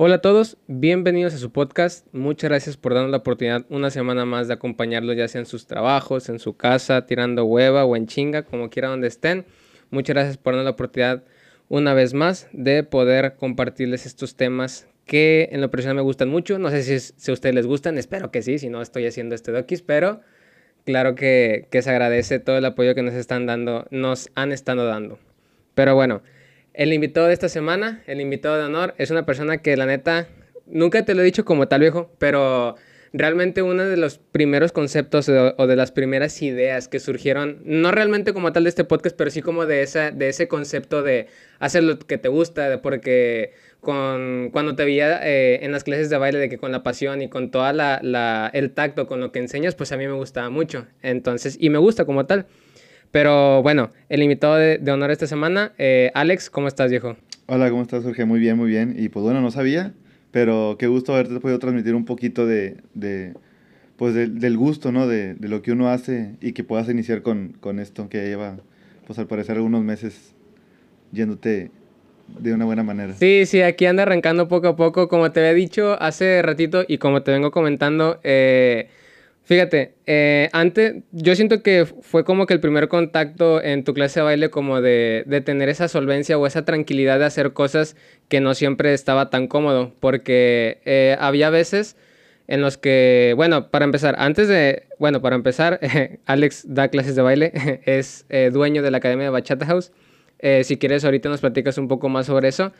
Hola a todos, bienvenidos a su podcast. Muchas gracias por darnos la oportunidad una semana más de acompañarlos, ya sea en sus trabajos, en su casa, tirando hueva o en chinga, como quiera donde estén. Muchas gracias por darnos la oportunidad una vez más de poder compartirles estos temas que en lo personal me gustan mucho. No sé si, si a ustedes les gustan, espero que sí, si no estoy haciendo este doquis, pero claro que, que se agradece todo el apoyo que nos están dando, nos han estado dando. Pero bueno, el invitado de esta semana, el invitado de honor, es una persona que la neta, nunca te lo he dicho como tal viejo, pero realmente uno de los primeros conceptos o, de las primeras ideas que surgieron, no realmente como tal de este podcast, pero sí como de, esa, de ese concepto de hacer lo que te gusta, porque con, cuando te veía eh, en las clases de baile, de que con la pasión y con toda la, la, el tacto con lo que enseñas, pues a mí me gustaba mucho. Entonces, y me gusta como tal. Pero bueno, el invitado de, honor esta semana, eh, Alex, ¿cómo estás, viejo? Hola, ¿cómo estás, Jorge? Muy bien, muy bien. Y pues bueno, no sabía, pero qué gusto haberte podido transmitir un poquito de, de pues del gusto, ¿no? De, de, lo que uno hace y que puedas iniciar con, con esto que lleva, pues al parecer, algunos meses yéndote de una buena manera. Sí, sí, aquí anda arrancando poco a poco. Como te había dicho hace ratito y como te vengo comentando, eh, Fíjate, eh, antes yo siento que fue como que el primer contacto en tu clase de baile como de, de, tener esa solvencia o esa tranquilidad de hacer cosas que no siempre estaba tan cómodo, porque eh, había veces en los que, bueno, para empezar, antes de, bueno, para empezar, Alex da clases de baile, es eh, dueño de la Academia de Bachata House. si quieres, ahorita nos platicas un poco más sobre eso,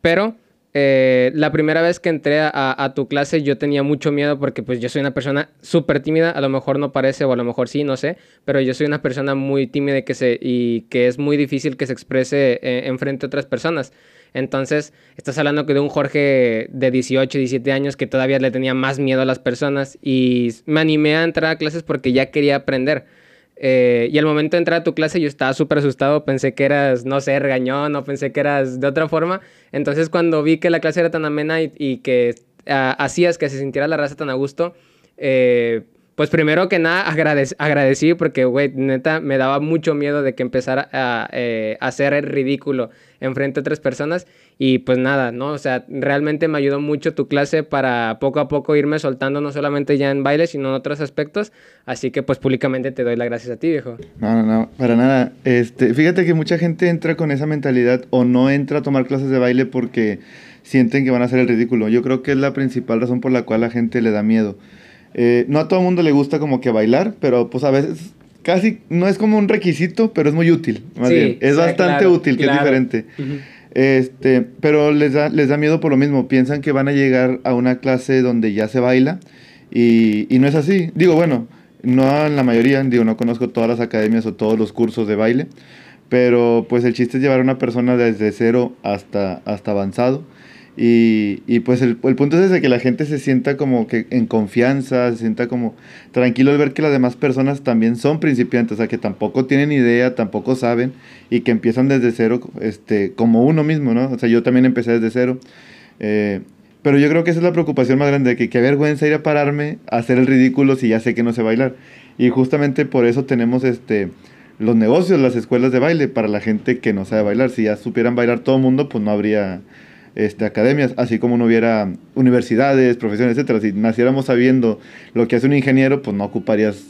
pero eh, la primera vez que entré a, tu clase yo tenía mucho miedo porque pues yo soy una persona súper tímida, a lo mejor no parece o a lo mejor sí, no sé, pero yo soy una persona muy tímida que, se, y que es muy difícil que se exprese eh, en frente a otras personas. Entonces, estás hablando de un Jorge de 18, 17 años que todavía le tenía más miedo a las personas y me animé a entrar a clases porque ya quería aprender. Eh, y al momento de entrar a tu clase yo estaba súper asustado, pensé que eras, no sé, regañón, no pensé que eras de otra forma. Entonces cuando vi que la clase era tan amena y, que ah, hacías que se sintiera la raza tan a gusto, eh, pues primero que nada agradecí porque, güey, neta, me daba mucho miedo de que empezara a, eh, hacer el ridículo enfrente a otras personas. Y pues nada, ¿no? O sea, realmente me ayudó mucho tu clase para poco a poco irme soltando, no solamente ya en baile, sino en otros aspectos. Así que pues públicamente te doy las gracias a ti, viejo. No, no, no, para nada. Este, fíjate que mucha gente entra con esa mentalidad o no entra a tomar clases de baile porque sienten que van a hacer el ridículo. Yo creo que es la principal razón por la cual la gente le da miedo. Eh, no a todo el mundo le gusta como que bailar, pero pues a veces casi no es como un requisito, pero es muy útil. Más bien. Es bastante útil, que es diferente. Este, pero les da, les da miedo por lo mismo. Piensan que van a llegar a una clase donde ya se baila y, y no es así. Digo, bueno, no la mayoría, digo, no conozco todas las academias o todos los cursos de baile, pero pues el chiste es llevar a una persona desde cero hasta, hasta avanzado y, y pues el, el, punto es ese, que la gente se sienta como que en confianza, se sienta como tranquilo al ver que las demás personas también son principiantes, o sea, que tampoco tienen idea, tampoco saben y que empiezan desde cero, este, como uno mismo, ¿no? O sea, yo también empecé desde cero. Eh, pero yo creo que esa es la preocupación más grande, que qué vergüenza ir a pararme a hacer el ridículo si ya sé que no sé bailar. Y justamente por eso tenemos este los negocios, las escuelas de baile, para la gente que no sabe bailar. Si ya supieran bailar todo el mundo, pues no habría este, academias, así como no hubiera universidades, profesiones, etcétera. Si naciéramos sabiendo lo que hace un ingeniero, pues no ocuparías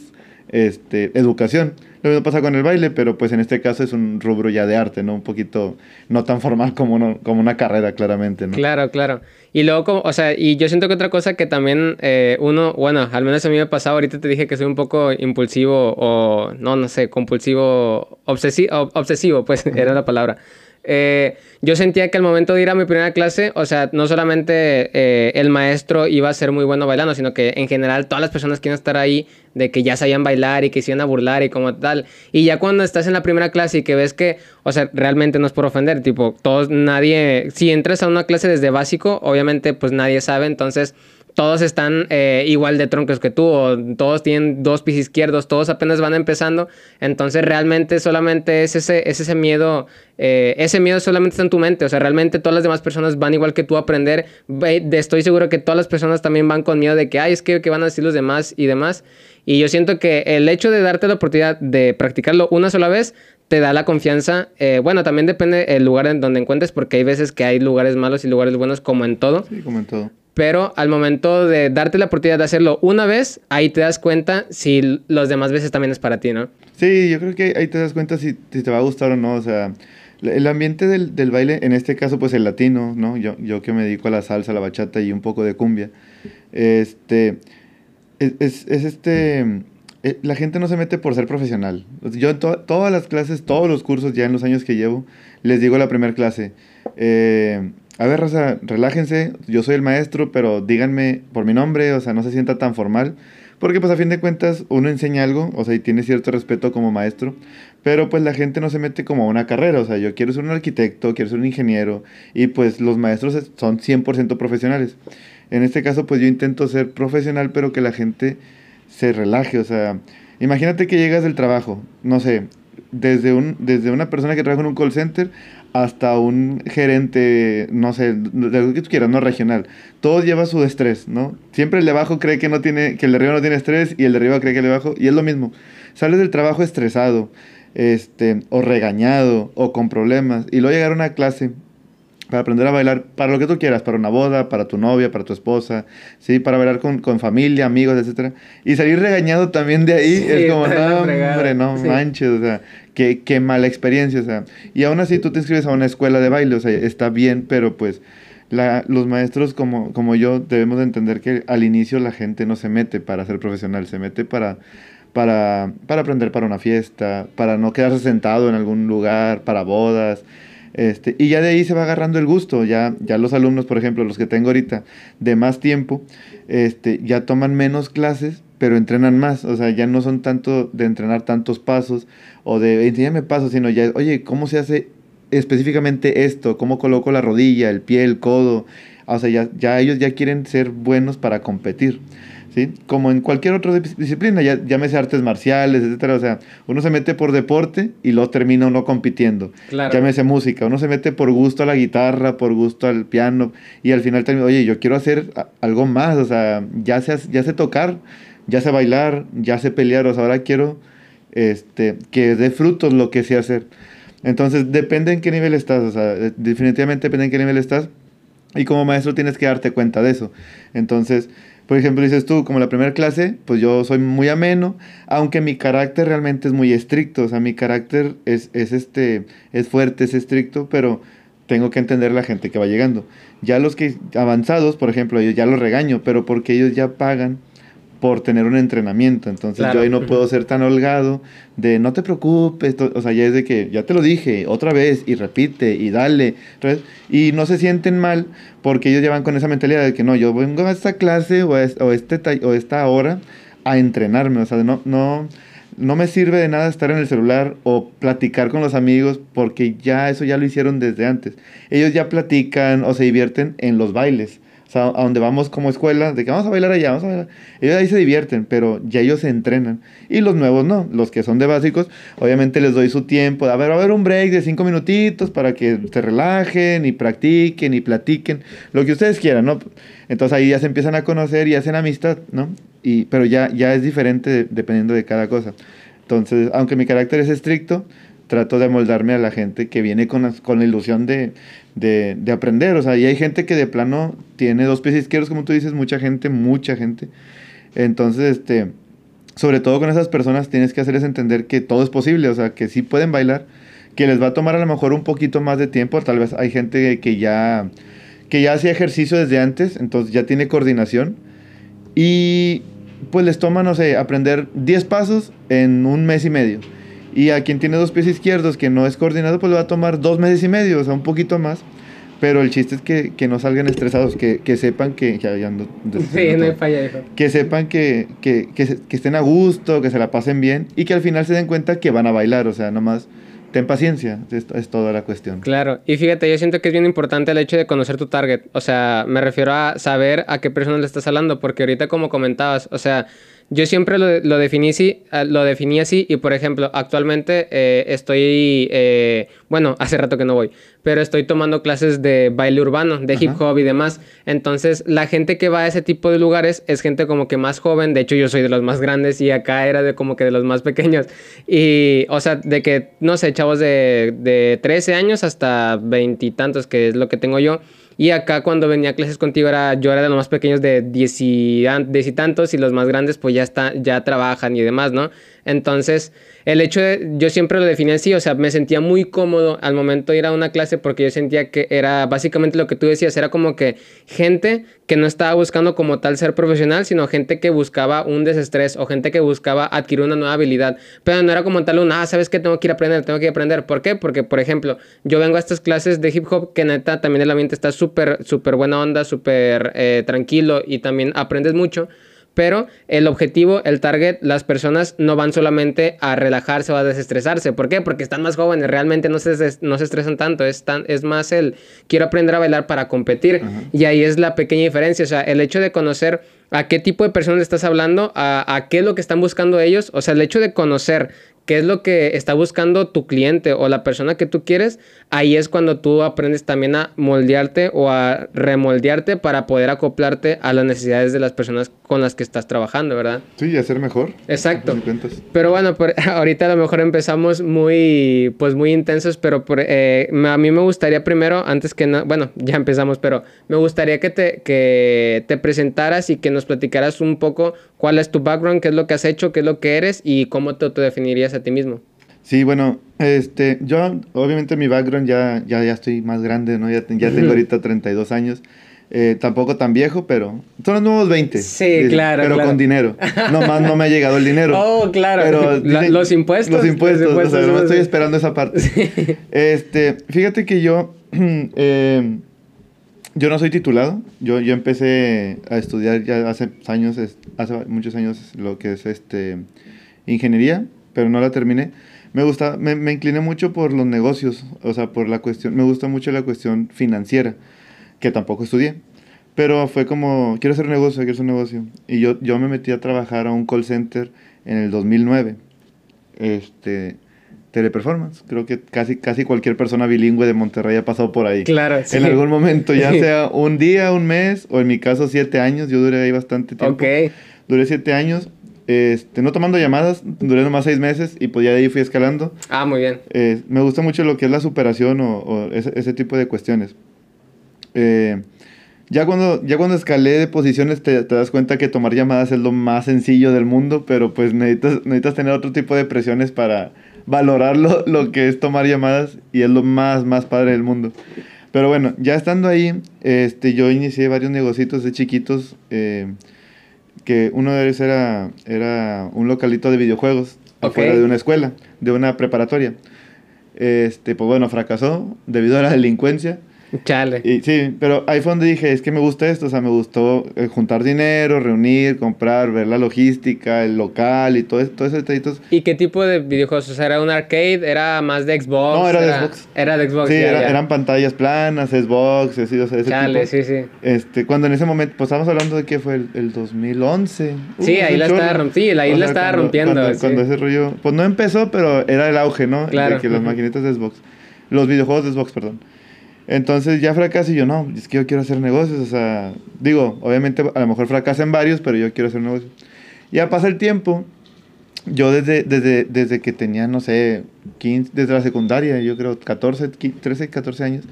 este, educación. Lo mismo pasa con el baile, pero pues en este caso es un rubro ya de arte, ¿no? Un poquito no tan formal como, como una carrera, claramente, ¿no? Claro, claro. Y luego, como, o sea, y yo siento que otra cosa que también eh, uno, bueno, al menos a mí me ha pasado, ahorita te dije que soy un poco impulsivo o, no, no sé, compulsivo, obsesivo, obsesivo pues era la palabra. Eh, yo sentía que al momento de ir a mi primera clase, o sea, no solamente eh, el maestro iba a ser muy bueno bailando, sino que en general todas las personas quieren estar ahí de que ya sabían bailar y que se iban a burlar y como tal. Y ya cuando estás en la primera clase y que ves que, o sea, realmente no es por ofender, tipo, todos, nadie, si entras a una clase desde básico, obviamente pues nadie sabe, entonces todos están eh, igual de troncos que tú, o todos tienen dos pies izquierdos, todos apenas van empezando. Entonces, realmente solamente es ese, es ese miedo, eh, ese miedo solamente está en tu mente. O sea, realmente todas las demás personas van igual que tú a aprender. Estoy seguro que todas las personas también van con miedo de que, ay, es que, que van a decir los demás y demás. Y yo siento que el hecho de darte la oportunidad de practicarlo una sola vez te da la confianza. Eh, bueno, también depende el lugar en donde encuentres, porque hay veces que hay lugares malos y lugares buenos, como en todo. Sí, como en todo. Pero al momento de darte la oportunidad de hacerlo una vez, ahí te das cuenta si los demás veces también es para ti, ¿no? Sí, yo creo que ahí te das cuenta si, si te va a gustar o no. O sea, el ambiente del, del, baile, en este caso, pues el latino, ¿no? Yo, yo que me dedico a la salsa, la bachata y un poco de cumbia. Este es, es, este... Eh, la gente no se mete por ser profesional. Yo en todas las clases, todos los cursos, ya en los años que llevo, les digo la primera clase, eh, a ver, Rosa, relájense, yo soy el maestro, pero díganme por mi nombre, o sea, no se sienta tan formal, porque pues a fin de cuentas uno enseña algo, o sea, y tiene cierto respeto como maestro, pero pues la gente no se mete como a una carrera, o sea, yo quiero ser un arquitecto, quiero ser un ingeniero, y pues los maestros son 100% profesionales. En este caso, pues yo intento ser profesional, pero que la gente se relaje. O sea, imagínate que llegas del trabajo, no sé, desde, un, desde una persona que trabaja en un call center hasta un gerente, no sé, de lo que tú quieras, no regional. Todo lleva su estrés, ¿no? Siempre el de abajo cree que, no tiene, que el de arriba no tiene estrés y el de arriba cree que el de abajo, y es lo mismo. Sales del trabajo estresado, este, o regañado, o con problemas, y luego llegar a una clase para aprender a bailar para lo que tú quieras, para una boda, para tu novia, para tu esposa, ¿sí? Para bailar con, con familia, amigos, etc. Y salir regañado también de ahí es como, no, hombre, no manches, o sea, qué, qué mala experiencia, o sea. Y aún así tú te inscribes a una escuela de baile, o sea, está bien, pero pues la, los maestros como, como yo debemos de entender que al inicio la gente no se mete para ser profesional, se mete para, para, para aprender para una fiesta, para no quedarse sentado en algún lugar, para bodas. Este, y ya de ahí se va agarrando el gusto, ya, ya los alumnos, por ejemplo, los que tengo ahorita de más tiempo, este, ya toman menos clases, pero entrenan más, o sea, ya no son tanto de entrenar tantos pasos o de enséñame pasos, sino ya, oye, ¿cómo se hace específicamente esto? ¿Cómo coloco la rodilla, el pie, el codo? O sea, ya, ya ellos ya quieren ser buenos para competir. Como en cualquier otra disciplina, ya, llámese artes marciales, etcétera. O sea, uno se mete por deporte y luego termina uno compitiendo. Claro. Llámese música, uno se mete por gusto a la guitarra, por gusto al piano y al final termina, oye, yo quiero hacer algo más, o sea, ya sé, ya sé tocar, ya sé bailar, ya sé pelear, o sea, ahora quiero este, que dé frutos lo que sé hacer. Entonces, depende en qué nivel estás, o sea, definitivamente depende en qué nivel estás. Y como maestro tienes que darte cuenta de eso. Entonces, por ejemplo, dices tú, como la primera clase, pues yo soy muy ameno, aunque mi carácter realmente es muy estricto, o sea, mi carácter es, es, este, es fuerte, es estricto, pero tengo que entender la gente que va llegando. Ya los que avanzados, por ejemplo, yo ya los regaño, pero porque ellos ya pagan por tener un entrenamiento. Entonces yo ahí no puedo ser tan holgado de no te preocupes, o sea, ya es de que ya te lo dije otra vez y repite y dale. Y no se sienten mal porque ellos llevan con esa mentalidad de que no, yo vengo a esta clase o, o, este, o esta hora a entrenarme. O sea, no, no, no me sirve de nada estar en el celular o platicar con los amigos porque ya eso ya lo hicieron desde antes. Ellos ya platican o se divierten en los bailes o sea, a donde vamos como escuela, de que vamos a bailar allá, vamos a bailar. Ellos ahí se divierten, pero ya ellos se entrenan. Y los nuevos no, los que son de básicos, obviamente les doy su tiempo. A ver, va a haber un break de cinco minutitos para que se relajen y practiquen y platiquen, lo que ustedes quieran, ¿no? Entonces ahí ya se empiezan a conocer y hacen amistad, ¿no? Y, pero ya, ya es diferente dependiendo de cada cosa. Entonces, aunque mi carácter es estricto, trato de moldarme a la gente que viene con, con la ilusión de, de, de, aprender. O sea, y hay gente que de plano tiene dos pies izquierdos, como tú dices, mucha gente, mucha gente. Entonces, este, sobre todo con esas personas tienes que hacerles entender que todo es posible, o sea, que sí pueden bailar, que les va a tomar a lo mejor un poquito más de tiempo, tal vez hay gente que ya, que ya hacía ejercicio desde antes, entonces ya tiene coordinación y pues les toma, no sé, aprender 10 pasos en un mes y medio y a quien tiene dos pies izquierdos, que no es coordinado, pues le va a tomar dos meses y medio, o sea, un poquito más. Pero el chiste es que, que no salgan estresados, que, que sepan que... Ya, ya sí, no hay falla, hijo. Que sepan que, que, que, estén a gusto, que se la pasen bien y que al final se den cuenta que van a bailar, o sea, nomás ten paciencia, es, es, toda la cuestión. Claro, y fíjate, yo siento que es bien importante el hecho de conocer tu target, o sea, me refiero a saber a qué persona le estás hablando, porque ahorita como comentabas, o sea, yo siempre lo, lo, definí, así, ah, lo definí así y, por ejemplo, actualmente eh, estoy, eh, bueno, hace rato que no voy, pero estoy tomando clases de baile urbano, de hip hop y demás. Entonces, la gente que va a ese tipo de lugares es gente como que más joven. De hecho, yo soy de los más grandes y acá era de como que de los más pequeños. Y, o sea, de que, no sé, chavos de, de 13 años hasta veintitantos, que es lo que tengo yo. Y acá cuando venía a clases contigo era, yo era de los más pequeños de diez y, diez y tantos y los más grandes pues ya, está, ya trabajan y demás, ¿no? Entonces, el hecho de, yo siempre lo definí así, o sea, me sentía muy cómodo al momento ir a una clase porque yo sentía que era básicamente lo que tú decías, era como que gente que no estaba buscando como tal ser profesional, sino gente que buscaba un desestrés o gente que buscaba adquirir una nueva habilidad, pero no era como tal un, ah, ¿sabes qué? Tengo que ir a aprender, tengo que ir a aprender. ¿Por qué? Porque, por ejemplo, yo vengo a estas clases de hip hop que neta también el ambiente está súper, súper buena onda, súper eh, tranquilo y también aprendes mucho pero el objetivo, el target, las personas no van solamente a relajarse o a desestresarse. ¿Por qué? Porque están más jóvenes, realmente no se, no se estresan tanto, es, tan, es más el quiero aprender a bailar para competir. Y ahí es la pequeña diferencia, o sea, el hecho de conocer a qué tipo de personas estás hablando, a, a qué es lo que están buscando ellos, o sea, el hecho de conocer qué es lo que está buscando tu cliente o la persona que tú quieres, ahí es cuando tú aprendes también a moldearte o a remoldearte para poder acoplarte a las necesidades de las personas con las que estás trabajando, ¿verdad? Sí, y hacer mejor. Exacto. Pero bueno, ahorita a lo mejor empezamos muy, pues muy intensos, pero eh, a mí me gustaría primero, antes que nada, bueno, ya empezamos, pero me gustaría que te, que te presentaras y que nos platicaras un poco cuál es tu background, qué es lo que has hecho, qué es lo que eres y cómo te autodefinirías a ti mismo. Sí, bueno, este, yo obviamente mi background ya, ya, ya estoy más grande, ¿no? Ya, ya tengo ahorita 32 años. Eh, tampoco tan viejo, pero son los nuevos 20. Sí, claro. Pero con dinero. No más no me ha llegado el dinero. Oh, claro. Pero, los impuestos. Los impuestos. o sea, no estoy esperando esa parte. Este, fíjate que yo, eh, yo no soy titulado. Yo, yo empecé a estudiar ya hace años, hace muchos años lo que es este ingeniería, pero no la terminé. Me gusta, me, me incliné mucho por los negocios, o sea, por la cuestión, me gusta mucho la cuestión financiera, que tampoco estudié. Pero fue como, quiero hacer un negocio, quiero hacer un negocio. Y yo, yo me metí a trabajar a un call center en el 2009. Este, teleperformance. Creo que casi, casi cualquier persona bilingüe de Monterrey ha pasado por ahí. Claro, En algún momento, ya sea un día, un mes, o en mi caso siete años. Yo duré ahí bastante tiempo. Ok. Duré siete años este, no tomando llamadas, duré nomás seis meses y pues ya de ahí fui escalando. Ah, muy bien. Eh, me gusta mucho lo que es la superación o, ese, tipo de cuestiones. Eh, ya, cuando, ya cuando escalé de posiciones te, das cuenta que tomar llamadas es lo más sencillo del mundo, pero pues necesitas, necesitas tener otro tipo de presiones para valorar lo, lo, que es tomar llamadas y es lo más, más padre del mundo. Pero bueno, ya estando ahí, este, yo inicié varios negocios de chiquitos. Eh, que uno de ellos era, era un localito de videojuegos afuera de una escuela, de una preparatoria. Este, pues bueno, fracasó debido a la delincuencia. Chale. Y, sí, pero ahí fue donde dije, es que me gusta esto, o sea, me gustó eh, juntar dinero, reunir, comprar, ver la logística, el local y todo, eso, todo ese detallitos. ¿Y qué tipo de videojuegos? O sea, ¿era un arcade? ¿Era más de Xbox? No, era, de Xbox. Era de Xbox, Sí, eran pantallas planas, Xbox, así, o sea, ese Chale, sí, sí. Este, cuando en ese momento, pues estamos hablando de que fue el, 2011. Sí, ahí la estaba rompiendo, sí, ahí la estaba rompiendo. Cuando, cuando, ese rollo, pues no empezó, pero era el auge, ¿no? Claro. De que las maquinitas de Xbox, los videojuegos de Xbox, perdón. Entonces ya fracasé y yo, no, es que yo quiero hacer negocios, o sea, digo, obviamente a lo mejor fracasan varios, pero yo quiero hacer negocios. Ya pasa el tiempo, yo desde, desde, desde que tenía, no sé, 15, desde la secundaria, yo creo 14, 13, 14 años,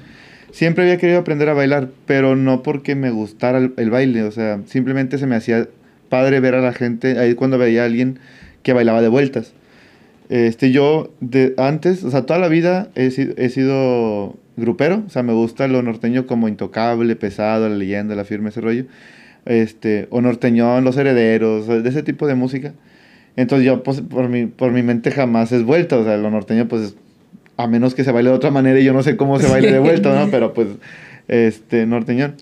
siempre había querido aprender a bailar, pero no porque me gustara el, baile, o sea, simplemente se me hacía padre ver a la gente, ahí cuando veía a alguien que bailaba de vueltas. Este, yo de, antes, o sea, toda la vida he, he sido grupero, o sea, me gusta lo norteño como intocable, pesado, la leyenda, la firme, ese rollo. Este, o norteñón, los herederos, de ese tipo de música. Entonces yo, pues, por mi, por mi mente jamás es vuelta, o sea, lo norteño, pues, a menos que se baile de otra manera y yo no sé cómo se baile de vuelta, ¿no? Pero, pues, este, norteñón.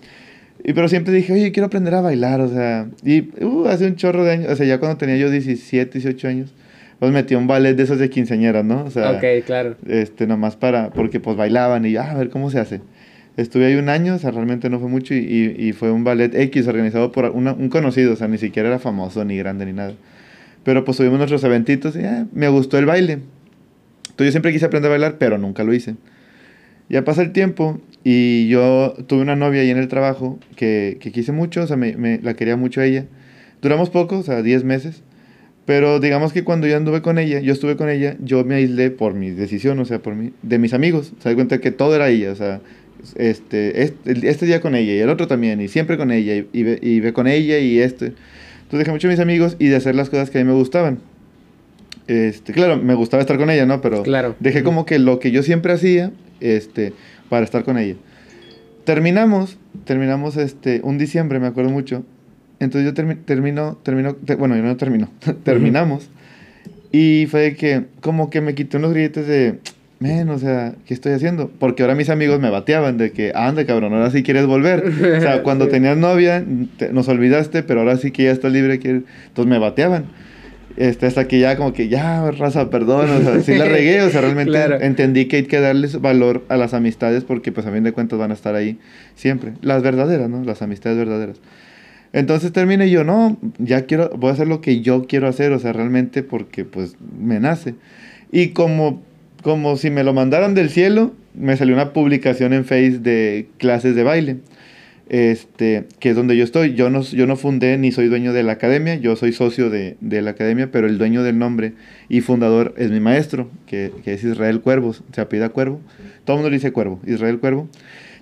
Y pero siempre dije, oye, quiero aprender a bailar, o sea, y uh, hace un chorro de años, o sea, ya cuando tenía yo 17, 18 años, pues metí un ballet de esos de quinceañeras, ¿no? O sea, ok, claro. Este, nomás para, porque pues bailaban y ah, a ver cómo se hace. Estuve ahí un año, o sea, realmente no fue mucho y, y, fue un ballet X organizado por un conocido, o sea, ni siquiera era famoso, ni grande, ni nada. Pero pues tuvimos nuestros eventitos y ah, me gustó el baile. Entonces yo siempre quise aprender a bailar, pero nunca lo hice. Ya pasa el tiempo y yo tuve una novia ahí en el trabajo que, que quise mucho, o sea, me, me, la quería mucho a ella. Duramos poco, o sea, 10 meses. Pero digamos que cuando yo anduve con ella, yo estuve con ella, yo me aislé por mi decisión, o sea, por mí, de mis amigos. Se da cuenta que todo era ella, o sea, este, este, este, día con ella y el otro también, y siempre con ella, y, y, y ve con ella y este. Entonces dejé mucho a mis amigos y de hacer las cosas que a mí me gustaban. Este, claro, me gustaba estar con ella, ¿no? Pero claro. dejé como que lo que yo siempre hacía, este, para estar con ella. Terminamos, terminamos este, un diciembre, me acuerdo mucho. Entonces yo termino, termino, bueno, yo no termino, terminamos. Y fue que como que me quité unos grilletes de, men, o sea, ¿qué estoy haciendo? Porque ahora mis amigos me bateaban de que, anda cabrón, ahora sí quieres volver. O sea, cuando tenías novia, nos olvidaste, pero ahora sí que ya estás libre. Entonces me bateaban. Este, hasta que ya como que, ya, raza, perdón, o sea, sí la regué, o sea, realmente entendí que hay que darles valor a las amistades porque pues a fin de cuentas van a estar ahí siempre. Las verdaderas, ¿no? Las amistades verdaderas. Entonces terminé yo, no, ya quiero, voy a hacer lo que yo quiero hacer, o sea, realmente porque pues me nace. Y como, como si me lo mandaran del cielo, me salió una publicación en Face de clases de baile este, que es donde yo estoy. Yo no, yo no fundé ni soy dueño de la academia, yo soy socio de, de la academia, pero el dueño del nombre y fundador es mi maestro, que, es Israel Cuervos, se apida Cuervo. Todo el mundo le dice Cuervo, Israel Cuervo.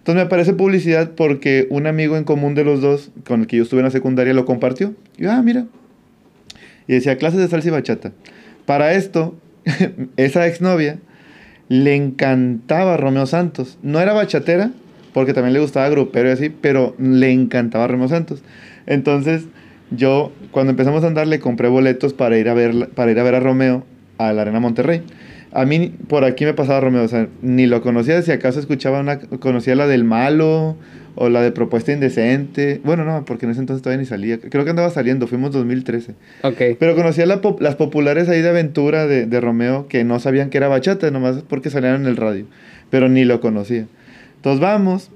Entonces me aparece publicidad porque un amigo en común de los dos, con el que yo estuve en la secundaria, lo compartió. Y yo, ah, mira. Y decía, clases de salsa y bachata. Para esto, esa exnovia le encantaba Romeo Santos. No era bachatera, porque también le gustaba grupero y así, pero le encantaba Remo Santos. Entonces, yo cuando empezamos a andar le compré boletos para ir a ver para ir a ver a Romeo a la Arena Monterrey. A mí por aquí me pasaba Romeo, o sea, ni lo conocía, si acaso escuchaba una conocía la del malo o la de propuesta indecente. Bueno, no, porque en ese entonces todavía ni salía. Creo que andaba saliendo, fuimos 2013. Ok. Pero conocía las populares ahí de aventura de, de Romeo que no sabían que era bachata, nomás porque salían en el radio, pero ni lo conocía. Entonces vamos.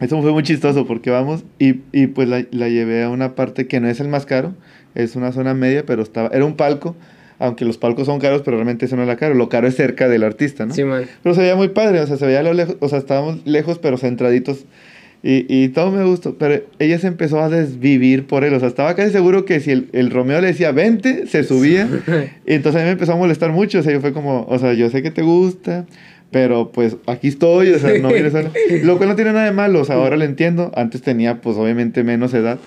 Eso fue muy chistoso porque vamos y, y pues la, la, llevé a una parte que no es el más caro, es una zona media, pero estaba, era un palco, aunque los palcos son caros, pero realmente eso no era caro, lo caro es cerca del artista, ¿no? Sí, man. Pero se veía muy padre, o sea, se veía lo lejos, o sea, estábamos lejos, pero centraditos. Y, y, todo me gustó, pero ella se empezó a desvivir por él, o sea, estaba casi seguro que si el, el Romeo le decía, vente, se subía, y entonces a mí me empezó a molestar mucho, o sea, yo fue como, o sea, yo sé que te gusta, pero pues aquí estoy, o sea, no vienes a... Lo cual no tiene nada de malo, o sea, ahora lo entiendo. Antes tenía pues obviamente menos edad.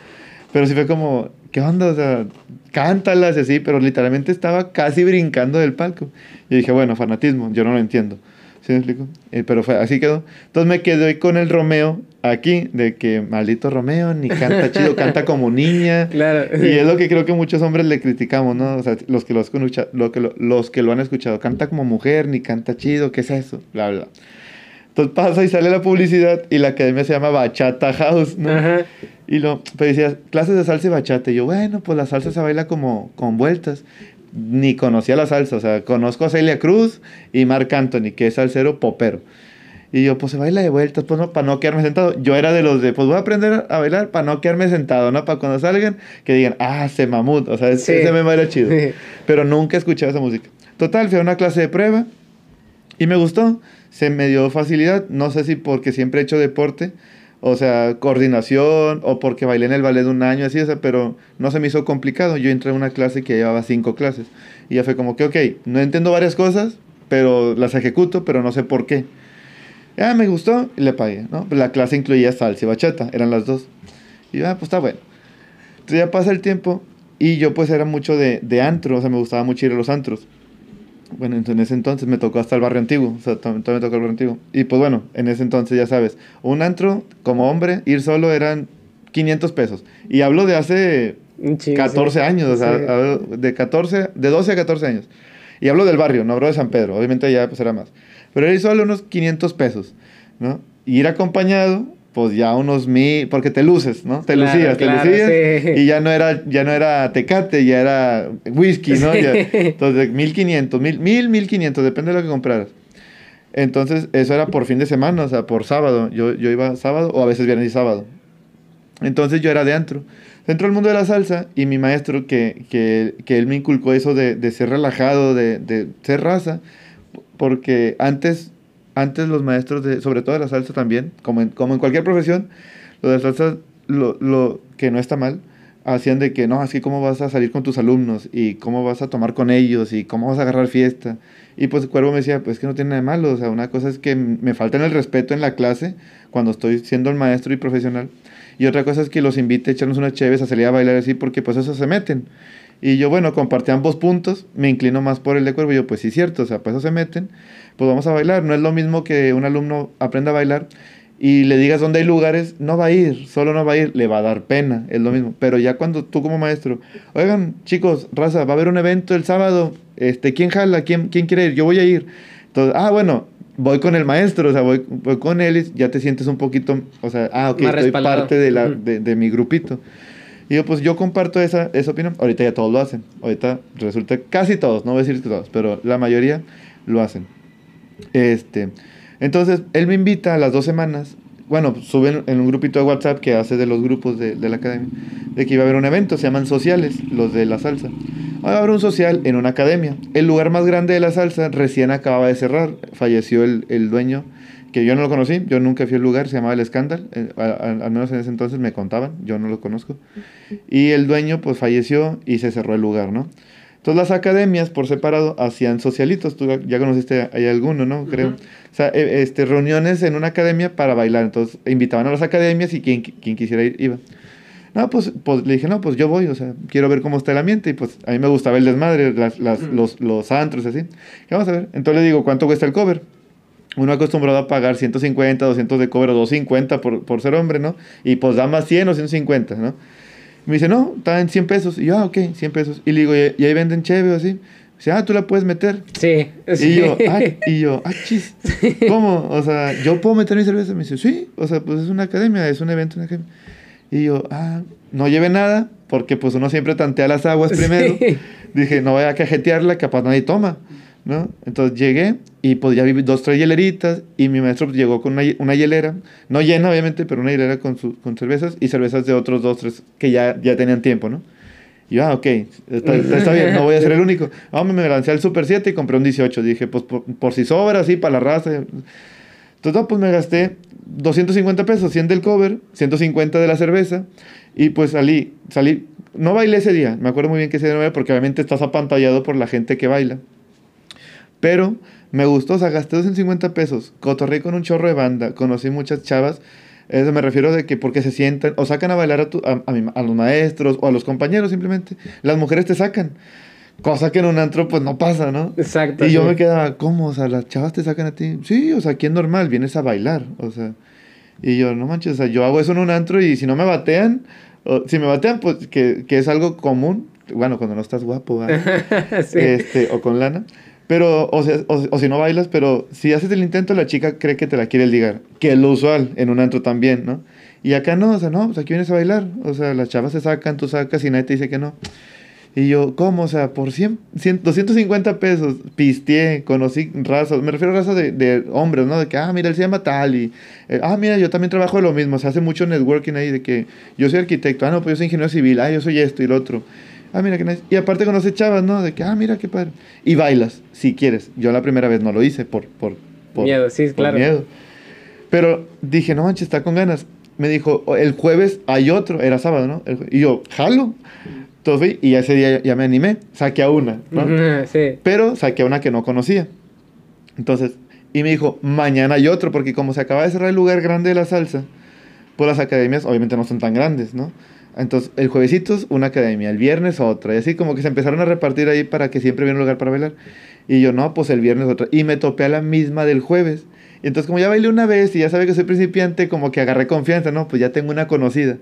Pero sí fue como, ¿qué onda? O sea, cántalas así, pero literalmente estaba casi brincando del palco. Y dije, bueno, fanatismo, yo no lo entiendo. ¿Sí me explico? Eh, pero fue, así quedó. Entonces me quedé con el Romeo aquí, de que maldito Romeo, ni canta chido, canta como niña. Claro. Y es lo que creo que muchos hombres le criticamos, ¿no? O sea, los que lo, escucha, lo que lo, los que lo han escuchado, canta como mujer, ni canta chido, ¿qué es eso? Bla, bla. Entonces pasa y sale la publicidad y la academia se llama Bachata House, ¿no? Ajá. Y lo, pues decía, clases de salsa y bachata. Y yo, bueno, pues la salsa se baila como con vueltas ni conocía la salsa. O sea, conozco a Celia Cruz y Marc Anthony, que es salsero popero. Y yo, pues se baila de vueltas, pues no, para no quedarme sentado. Yo era de los de, pues voy a aprender a bailar para no quedarme sentado, ¿no? Para cuando salgan, que digan, ah, se mamut. O sea, ese me baila chido. Pero nunca escuchaba esa música. Total, fui a una clase de prueba y me gustó. Se me dio facilidad. No sé si porque siempre he hecho deporte o sea, coordinación, o porque bailé en el ballet un año, así, o sea, pero no se me hizo complicado. Yo entré en una clase que llevaba cinco clases. Y ya fue como que, ok, no entiendo varias cosas, pero las ejecuto, pero no sé por qué. Ya me gustó y le pagué, ¿no? La clase incluía salsa y bachata, eran las dos. Y ya, ah, pues está bueno. Entonces ya pasa el tiempo y yo pues era mucho de, de antro, o sea, me gustaba mucho ir a los antros. Bueno, en ese entonces me tocó hasta el barrio antiguo, o sea, también me tocó el barrio antiguo. Y pues bueno, en ese entonces ya sabes, un antro como hombre, ir solo eran 500 pesos. Y hablo de hace 14 años, o sea, de 14, de 12 a 14 años. Y hablo del barrio, no hablo de San Pedro, obviamente ya pues era más. Pero ir solo unos 500 pesos, ¿no? Y ir acompañado, pues ya unos mil, porque te luces, ¿no? Te Claro, lucías, claro, te lucías. sí. Y ya no era, ya no era tecate, ya era whisky, ¿no? Ya- entonces, 1500, mil, mil, 1500, depende de lo que compraras. Entonces, eso era por fin de semana, o sea, por sábado. Yo, yo iba sábado o a veces viernes y sábado. Entonces yo era de antro. Dentro del mundo de la salsa y mi maestro que, que, que él me inculcó eso de, de ser relajado, de, de ser raza, porque antes, antes los maestros, de, sobre todo de la salsa también, como en, como en cualquier profesión, lo de la salsa, lo, lo que no está mal, hacían de que no, así cómo vas a salir con tus alumnos y cómo vas a tomar con ellos y cómo vas a agarrar fiesta. Y pues Cuervo me decía, pues que no tiene nada de malo, o sea, una cosa es que me faltan el respeto en la clase cuando estoy siendo el maestro y profesional. Y otra cosa es que los invite a echarnos unas cheves a salir a bailar así porque pues eso se meten. Y yo, bueno, compartí ambos puntos, me inclino más por el de Cuervo y yo, pues sí, cierto, o sea, pues eso se meten, pues vamos a bailar. No es lo mismo que un alumno aprenda a bailar y le digas dónde hay lugares, no va a ir, solo no va a ir, le va a dar pena, es lo mismo. Pero ya cuando tú como maestro, oigan, chicos, raza, va a haber un evento el sábado, este, ¿quién jala? ¿Quién, quién quiere ir? Yo voy a ir. Entonces, ah, bueno, voy con el maestro, o sea, voy, voy con él y ya te sientes un poquito, o sea, ah, ok, respaldado. parte de, la, de, de mi grupito. Y yo, pues yo comparto esa, esa opinión. Ahorita ya todos lo hacen. Ahorita resulta casi todos, no voy a decir que todos, pero la mayoría lo hacen. Este, entonces, él me invita a las dos semanas. Bueno, suben en un grupito de WhatsApp que hace de los grupos de, de la academia, de que iba a haber un evento, se llaman sociales, los de la salsa. Va a haber un social en una academia. El lugar más grande de la salsa recién acababa de cerrar. Falleció el, el dueño, que yo no lo conocí, yo nunca fui al lugar, se llamaba El Escándal, eh, al menos en ese entonces me contaban, yo no lo conozco. Y el dueño pues falleció y se cerró el lugar, ¿no? Entonces las academias por separado hacían socialitos, tú ya conociste ahí alguno, ¿no? Creo. Ujú. O sea, eh, este, reuniones en una academia para bailar, entonces invitaban a las academias y quien, quien quisiera ir iba. No, pues, pues le dije, no, pues yo voy, o sea, quiero ver cómo está el ambiente y pues a mí me gustaba el desmadre, las, las, los, los antros, así. ¿Qué vamos a ver? Entonces le digo, ¿cuánto cuesta el cover? Uno acostumbrado a pagar 150, 200 de cover o 250 por, por ser hombre, ¿no? Y pues da más 100 o 150, ¿no? Me dice, no, está en 100 pesos. Y yo, ah, ok, 100 pesos. Y le digo, ¿y, y ahí venden cheve o así? Dice, ah, tú la puedes meter. Sí. sí. Y yo, ah, y yo, ah, chis, ¿cómo? O sea, ¿yo puedo meter mi cerveza? Me dice, sí, o sea, pues es una academia, es un evento, una academia. Y yo, ah, no lleve nada, porque pues uno siempre tantea las aguas primero. Sí. Dije, no vaya a cajetearla, capaz nadie toma, ¿no? Entonces llegué y pues ya vi dos, tres hieleritas y mi maestro pues, llegó con una, una hielera, no llena obviamente, pero una hielera con, su- con cervezas y cervezas de otros dos, tres que ya, ya tenían tiempo, ¿no? Y yo, ah, ok, está, está- bien, no voy a ser el único. Ah, me lancé al Super 7 y compré un 18. Dije, pues por, por si sobra, así, para la raza. Entonces, no, pues me gasté 250 pesos, 100 del cover, 150 de la cerveza. Y pues salí, salí, no bailé ese día, me acuerdo muy bien que ese día no bailé porque obviamente estás apantallado por la gente que baila. Pero me gustó, o sea, gasté 250 pesos, cotorré con un chorro de banda, conocí muchas chavas. Eso me refiero de que porque se sientan o sacan a bailar a, tu- a, a los maestros o a los compañeros simplemente. Las mujeres te sacan. Cosa que en un antro pues no pasa, ¿no? Exacto. Y yo sí. me quedaba, ¿cómo? O sea, las chavas te sacan a ti. Sí, o sea, aquí es normal, vienes a bailar. O sea, y yo, no manches, o sea, yo hago eso en un antro y si no me batean, o, si me batean, pues que, que es algo común. Bueno, cuando no estás guapo, este, o con lana. Pero, o, sea, o, o si no bailas, pero si haces el intento, la chica cree que te la quiere ligar. Que es lo usual en un antro también, ¿no? Y acá no, o sea, no, pues aquí vienes a bailar. O sea, las chavas se sacan, tú sacas y nadie te dice que no. Y yo, ¿cómo? O sea, por 100, 100 250 pesos, pisteé, conocí razas, me refiero a razas de, de hombres, ¿no? De que, ah, mira, él se llama tal y, eh, ah, mira, yo también trabajo de lo mismo, se hace mucho networking ahí de que yo soy arquitecto, ah, no, pues yo soy ingeniero civil, ah, yo soy esto y lo otro. Ah, mira, que nice. Y aparte conoces chavas, ¿no? De que, ah, mira, qué padre. Y bailas, si quieres. Yo la primera vez no lo hice por, por, por Miedo, sí, por claro. miedo. Pero dije, no manches, está con ganas. Me dijo, "O- el jueves hay otro, era sábado, ¿no? El y yo, jalo. Entonces y ese día ya me animé, saqué a una, ¿no? Sí. Pero saqué a una que no conocía. Entonces, y me dijo, mañana hay otro, porque como se acaba de cerrar el lugar grande de la salsa, pues las academias obviamente no son tan grandes, ¿no? Entonces, el juevesitos una academia, el viernes otra, y así como que se empezaron a repartir ahí para que siempre hubiera un lugar para bailar. Y yo, no, pues el viernes otra. Y me topé a la misma del jueves. Y entonces, como ya bailé una vez y ya sabe que soy principiante, como que agarré confianza, ¿no? Pues ya tengo una conocida.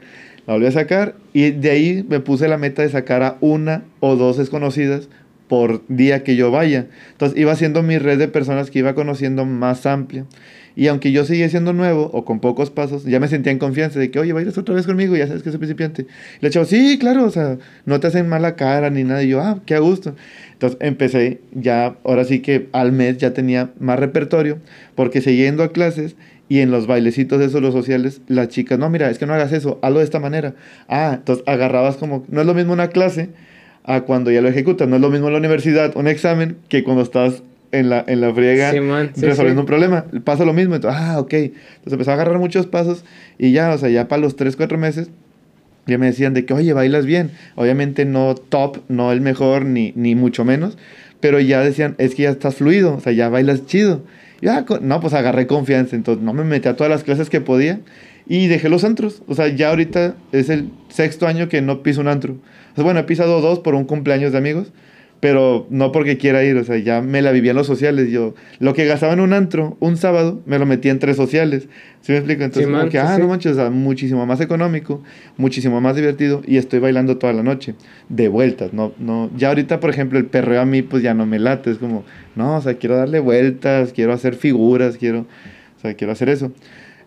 La volví a sacar y de ahí me puse la meta de sacar a una o dos desconocidas por día que yo vaya. Entonces iba haciendo mi red de personas que iba conociendo más amplia. Y aunque yo seguía siendo nuevo o con pocos pasos, ya me sentía en confianza de que, oye, bailas otra vez conmigo, ya sabes que soy principiante. Le echaba, sí, claro, o sea, no te hacen mala cara ni nada. Y yo, ah, qué a gusto. Entonces empecé ya, ahora sí que al mes ya tenía más repertorio, porque seguía yendo a clases y en los bailecitos esos, los sociales, las chicas, no, mira, es que no hagas eso, hazlo de esta manera. Ah, entonces agarrabas como, no es lo mismo una clase a cuando ya lo ejecutas, no es lo mismo en la universidad, un examen, que cuando estás en la, en la friega resolviendo un problema. Pasa lo mismo. Entonces, ah, ok. Entonces empezó a agarrar muchos pasos y ya, o sea, ya para los 3, 4 meses, ya me decían de que, oye, bailas bien. Obviamente no top, no el mejor, ni, ni mucho menos, pero ya decían, es que ya estás fluido, o sea, ya bailas chido. Ya, no, pues agarré confianza, entonces no me metí a todas las clases que podía y dejé los antros. O sea, ya ahorita es el sexto año que no piso un antro. O sea, bueno, he pisado dos por un cumpleaños de amigos, pero no porque quiera ir, o sea, ya me la vivía en los sociales. Yo, lo que gastaba en un antro un sábado, me lo metía en tres sociales. ¿Sí me explico? Entonces, como que, ah, no manches, o sea, muchísimo más económico, muchísimo más divertido y estoy bailando toda la noche, de vueltas, no, no, ya ahorita, por ejemplo, el perreo a mí, pues ya no me late, es como, no, o sea, quiero darle vueltas, quiero hacer figuras, quiero, o sea, quiero hacer eso.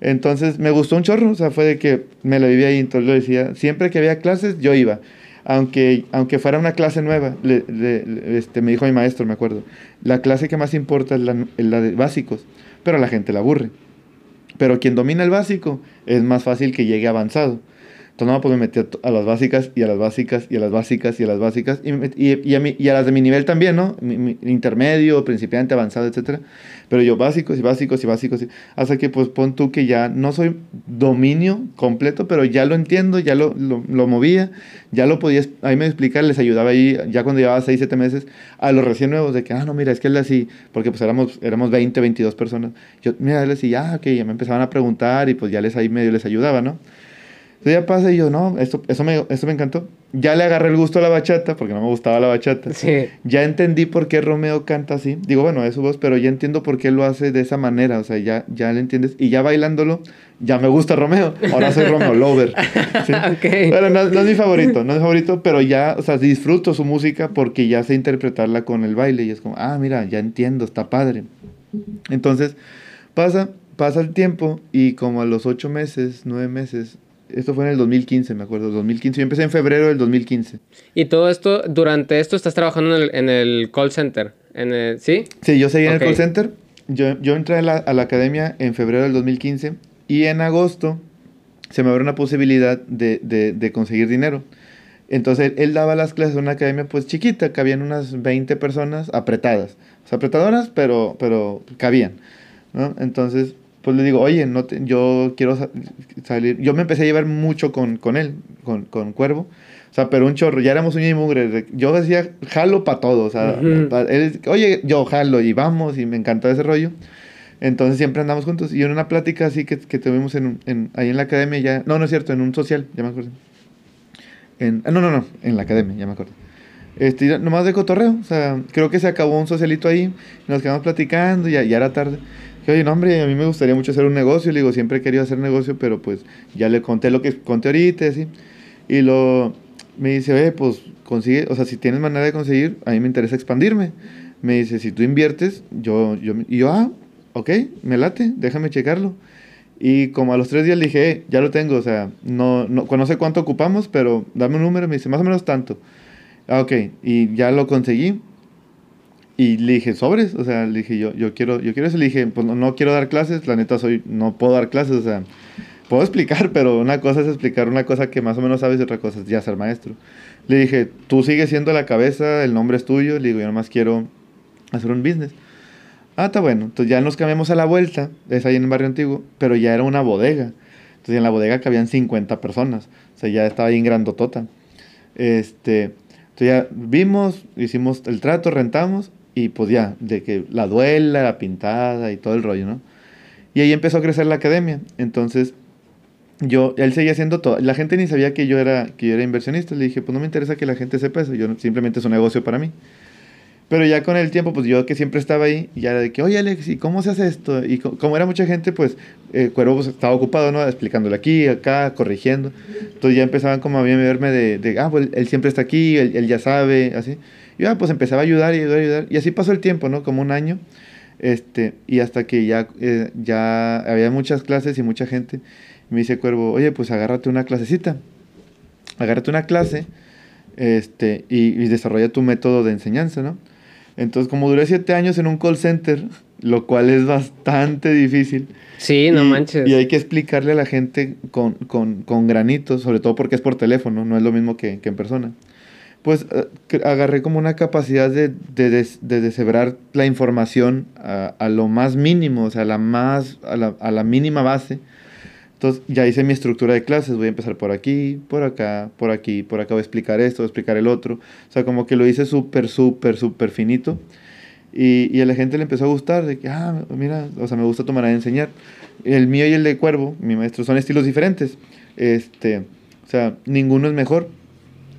Entonces, me gustó un chorro, o sea, fue de que me la vivía ahí, entonces lo decía, siempre que había clases, yo iba aunque, aunque fuera una clase nueva, este, me dijo mi maestro, me acuerdo, la clase que más importa es la, la de básicos, pero la gente la aburre. Pero quien domina el básico es más fácil que llegue avanzado. Entonces, no, pues me metí a, las básicas y a las básicas y a las básicas y a las básicas y, y, a, y a, las de mi nivel también, ¿no? intermedio, principiante, avanzado, etcétera. Pero yo básicos y básicos y básicos. hasta que pues pon tú que ya no soy dominio completo, pero ya lo entiendo, ya lo, lo, lo movía, ya lo podía, ahí me explicar, les ayudaba ahí, ya cuando llevaba 6, 7 meses, a los recién nuevos de que, ah, no, mira, es que él así, porque pues éramos, éramos 20, 22 personas. Yo, mira, él así, ah, ok, ya me empezaban a preguntar y pues ya les ahí medio les ayudaba, ¿no? Entonces ya pasa y yo, no, esto, eso, me, eso me encantó. Ya le agarré el gusto a la bachata, porque no me gustaba la bachata. Sí. Ya entendí por qué Romeo canta así. Digo, bueno, es su voz, pero ya entiendo por qué lo hace de esa manera. O sea, ya, ya le entiendes. Y ya bailándolo, ya me gusta Romeo. Ahora soy Romeo Lover. ¿sí? Pero no, no, es mi favorito, no es mi favorito, pero ya, o sea, disfruto su música porque ya sé interpretarla con el baile. Y es como, ah, mira, ya entiendo, está padre. Entonces, pasa, pasa el tiempo y como a los ocho meses, nueve meses, esto fue en el 2015, me acuerdo, 2015. Yo empecé en febrero del 2015. ¿Y todo esto, durante esto, estás trabajando en el, en el call center? En el, ¿Sí? Sí, yo seguí en el call center. Yo, yo entré a la, a la, academia en febrero del 2015 y en agosto se me abrió una posibilidad de, de, de conseguir dinero. Entonces él, daba las clases en una academia pues chiquita, cabían unas 20 personas apretadas. O sea, apretadoras, pero, pero cabían. ¿no? Entonces pues le digo, oye, no yo quiero salir. Yo me empecé a llevar mucho con, con él, con, con, Cuervo. O sea, pero un chorro, ya éramos uña y mugre. Yo decía, jalo para todo. O sea, él, oye, yo jalo y vamos, y me encantó ese rollo. Entonces siempre andamos juntos. Y en una plática así que, que tuvimos en, en, ahí en la academia, ya. No, no es cierto, en un social, ya me acuerdo. En, ah, no, no, no, en la academia, ya me acuerdo. Este, nomás de cotorreo. O sea, creo que se acabó un socialito ahí. Nos quedamos platicando y ya, ya era tarde que, oye, no, hombre, a mí me gustaría mucho hacer un negocio. Le digo, siempre he querido hacer negocio, pero pues ya le conté lo que conté ahorita, así. Y lo, me dice, oye, pues consigue, o sea, si tienes manera de conseguir, a mí me interesa expandirme. Me dice, si tú inviertes, yo, yo, y yo, ah, ok, me late, déjame checarlo. Y como a los tres días le dije, eh, ya lo tengo, o sea, no, no, no sé cuánto ocupamos, pero dame un número, me dice, más o menos tanto. Ah, ok, y ya lo conseguí. Y le dije, sobres, o sea, le dije, yo, yo quiero, yo quiero eso, le dije, pues no, quiero dar clases, la neta soy, no puedo dar clases, o sea, puedo explicar, pero una cosa es explicar una cosa que más o menos sabes y otra cosa es ya ser maestro. Le dije, tú sigues siendo la cabeza, el nombre es tuyo, le digo, yo nomás quiero hacer un business. Ah, está bueno, entonces ya nos cambiamos a la vuelta, es ahí en el barrio antiguo, pero ya era una bodega. Entonces en la bodega cabían 50 personas, o sea, ya estaba ahí en grandotota. Este, entonces ya vimos, hicimos el trato, rentamos y pues ya, de que la duela, la pintada y todo el rollo, ¿no? Y ahí empezó a crecer la academia. Entonces, yo, él seguía haciendo todo. La gente ni sabía que yo era, que yo era inversionista. Le dije, pues no me interesa que la gente sepa eso. Yo simplemente es un negocio para mí. Pero ya con el tiempo, pues yo que siempre estaba ahí, ya era de que, oye Alex, ¿y cómo se hace esto? Y como era mucha gente, pues eh, Cuervo pues, estaba ocupado, ¿no? Explicándole aquí, acá, corrigiendo. Entonces ya empezaban como a verme de, de ah, pues él siempre está aquí, él, él ya sabe, así. Y ya, pues empezaba a ayudar y ayudar y ayudar. Y así pasó el tiempo, ¿no? Como un año. Este, y hasta que ya, eh, ya había muchas clases y mucha gente. Me dice Cuervo, oye, pues agárrate una clasecita. Agárrate una clase este, y, y desarrolla tu método de enseñanza, ¿no? Entonces, como duré siete años en un call center, lo cual es bastante difícil. Sí, no manches. Y hay que explicarle a la gente con, con, con, granitos, sobre todo porque es por teléfono, no es lo mismo que, que en persona. Pues uh, agarré como una capacidad de, de, de, de deshebrar la información a, a, lo más mínimo, o sea, la más, a, la, a la mínima base entonces ya hice mi estructura de clases, voy a empezar por aquí, por acá, por aquí, por acá voy a explicar esto, voy a explicar el otro. O sea, como que lo hice súper, súper, súper finito. Y, y, a la gente le empezó a gustar, de que, ah, mira, o sea, me gusta tu manera de enseñar. El mío y el de Cuervo, mi maestro, son estilos diferentes. Este, o sea, ninguno es mejor.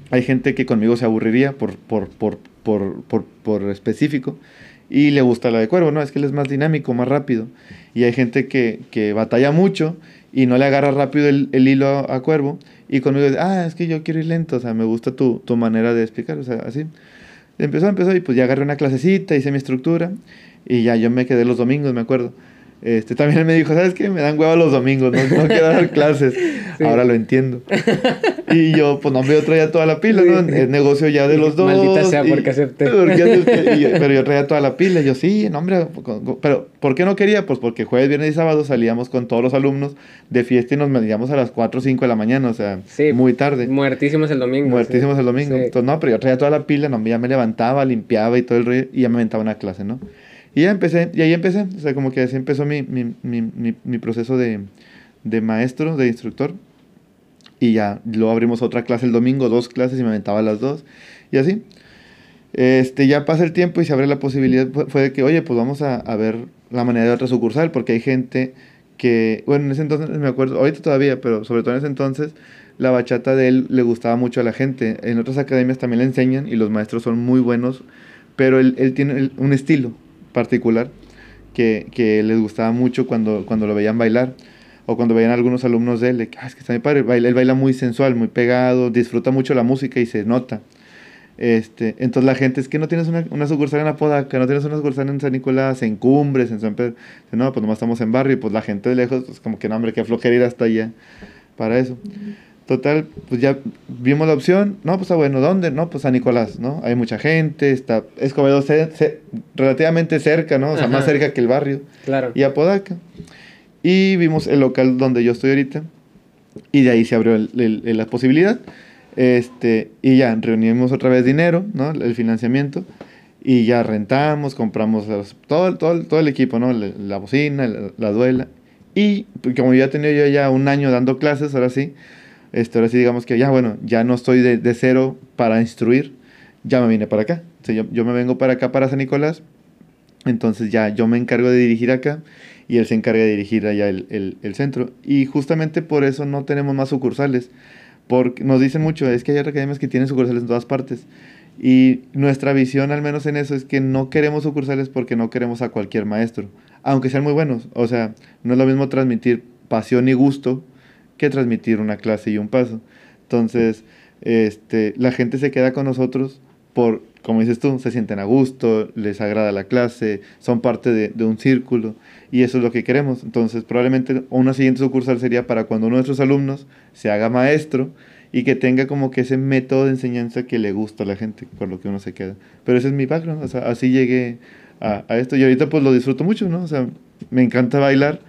Hay gente que conmigo se aburriría por, por, por, por, por, específico y le gusta la de Cuervo, ¿no? Es que él es más dinámico, más rápido. Y hay gente que, que batalla mucho y no le agarra rápido el, el hilo a, a, Cuervo y conmigo dice, ah, es que yo quiero ir lento, o sea, me gusta tu, tu manera de explicar, o sea, así. Empezó, empezó y pues ya agarré una clasecita, hice mi estructura y ya yo me quedé los domingos, me acuerdo. Este, también él me dijo, ¿sabes qué? Me dan huevo los domingos, no, no quiero dar clases. Sí. Ahora lo entiendo. Y yo, pues no, yo traía toda la pila, ¿no? El negocio ya de los dos. Maldita sea, y, porque acepté. pero yo traía toda la pila. Y yo, sí, no, hombre, pero ¿por qué no quería? Pues porque jueves, viernes y sábado salíamos con todos los alumnos de fiesta y nos medíamos a las 4 o 5 de la mañana, o sea, sí, muy tarde. Muertísimos el domingo. Muertísimos sí. el domingo. Entonces, no, pero yo traía toda la pila, no, ya me levantaba, limpiaba y todo el rollo, y ya me aventaba una clase, ¿no? Y ya empecé, y ahí empecé, o sea, como que así empezó mi, mi, mi, proceso de, de, maestro, de instructor. Y ya, luego abrimos otra clase el domingo, dos clases y me aventaba las dos. Y así. Este, ya pasa el tiempo y se abre la posibilidad, fue de que, oye, pues vamos a, a ver la manera de otra sucursal, porque hay gente que, bueno, en ese entonces me acuerdo, ahorita todavía, pero sobre todo en ese entonces, la bachata de él le gustaba mucho a la gente. En otras academias también le enseñan y los maestros son muy buenos, pero él, él tiene un estilo, particular que, que, les gustaba mucho cuando, cuando lo veían bailar o cuando veían algunos alumnos de él, de que, ah, es que está mi padre, baila, él baila muy sensual, muy pegado, disfruta mucho la música y se nota. Este, entonces la gente es que no tienes una, una sucursal en Apodaca, no tienes una sucursal en San Nicolás, en Cumbres, en San Pedro. No, pues nomás estamos en barrio y pues la gente de lejos, pues como que no, hombre, que flojera ir hasta allá para eso. Total, pues ya vimos la opción. No, pues está bueno, ¿dónde? No, pues San Nicolás, ¿no? Hay mucha gente, está Escobedo se, se, relativamente cerca, ¿no? O sea, Ajá. más cerca que el barrio. Claro. Y Apodaca. Y vimos el local donde yo estoy ahorita. Y de ahí se abrió el, el, el, la posibilidad. Este, y ya reunimos otra vez dinero, ¿no? El financiamiento. Y ya rentamos, compramos los, todo, todo, todo el equipo, ¿no? La, la bocina, la, la, duela. Y como ya tenía yo ya un año dando clases, ahora sí este, ahora sí digamos que ya, bueno, ya no estoy de, de cero para instruir, ya me vine para acá. O sea, yo, yo, me vengo para acá, para San Nicolás, entonces ya yo me encargo de dirigir acá y él se encarga de dirigir allá el, el, centro. Y justamente por eso no tenemos más sucursales, porque nos dicen mucho, es que hay academias que tienen sucursales en todas partes. Y nuestra visión, al menos en eso, es que no queremos sucursales porque no queremos a cualquier maestro, aunque sean muy buenos. O sea, no es lo mismo transmitir pasión y gusto que transmitir una clase y un paso. Entonces, este, la gente se queda con nosotros por, como dices tú, se sienten a gusto, les agrada la clase, son parte de, de, un círculo y eso es lo que queremos. Entonces, probablemente una siguiente sucursal sería para cuando uno de nuestros alumnos se haga maestro y que tenga como que ese método de enseñanza que le gusta a la gente, por lo que uno se queda. Pero ese es mi background, o sea, así llegué a, a esto y ahorita pues lo disfruto mucho, ¿no? O sea, me encanta bailar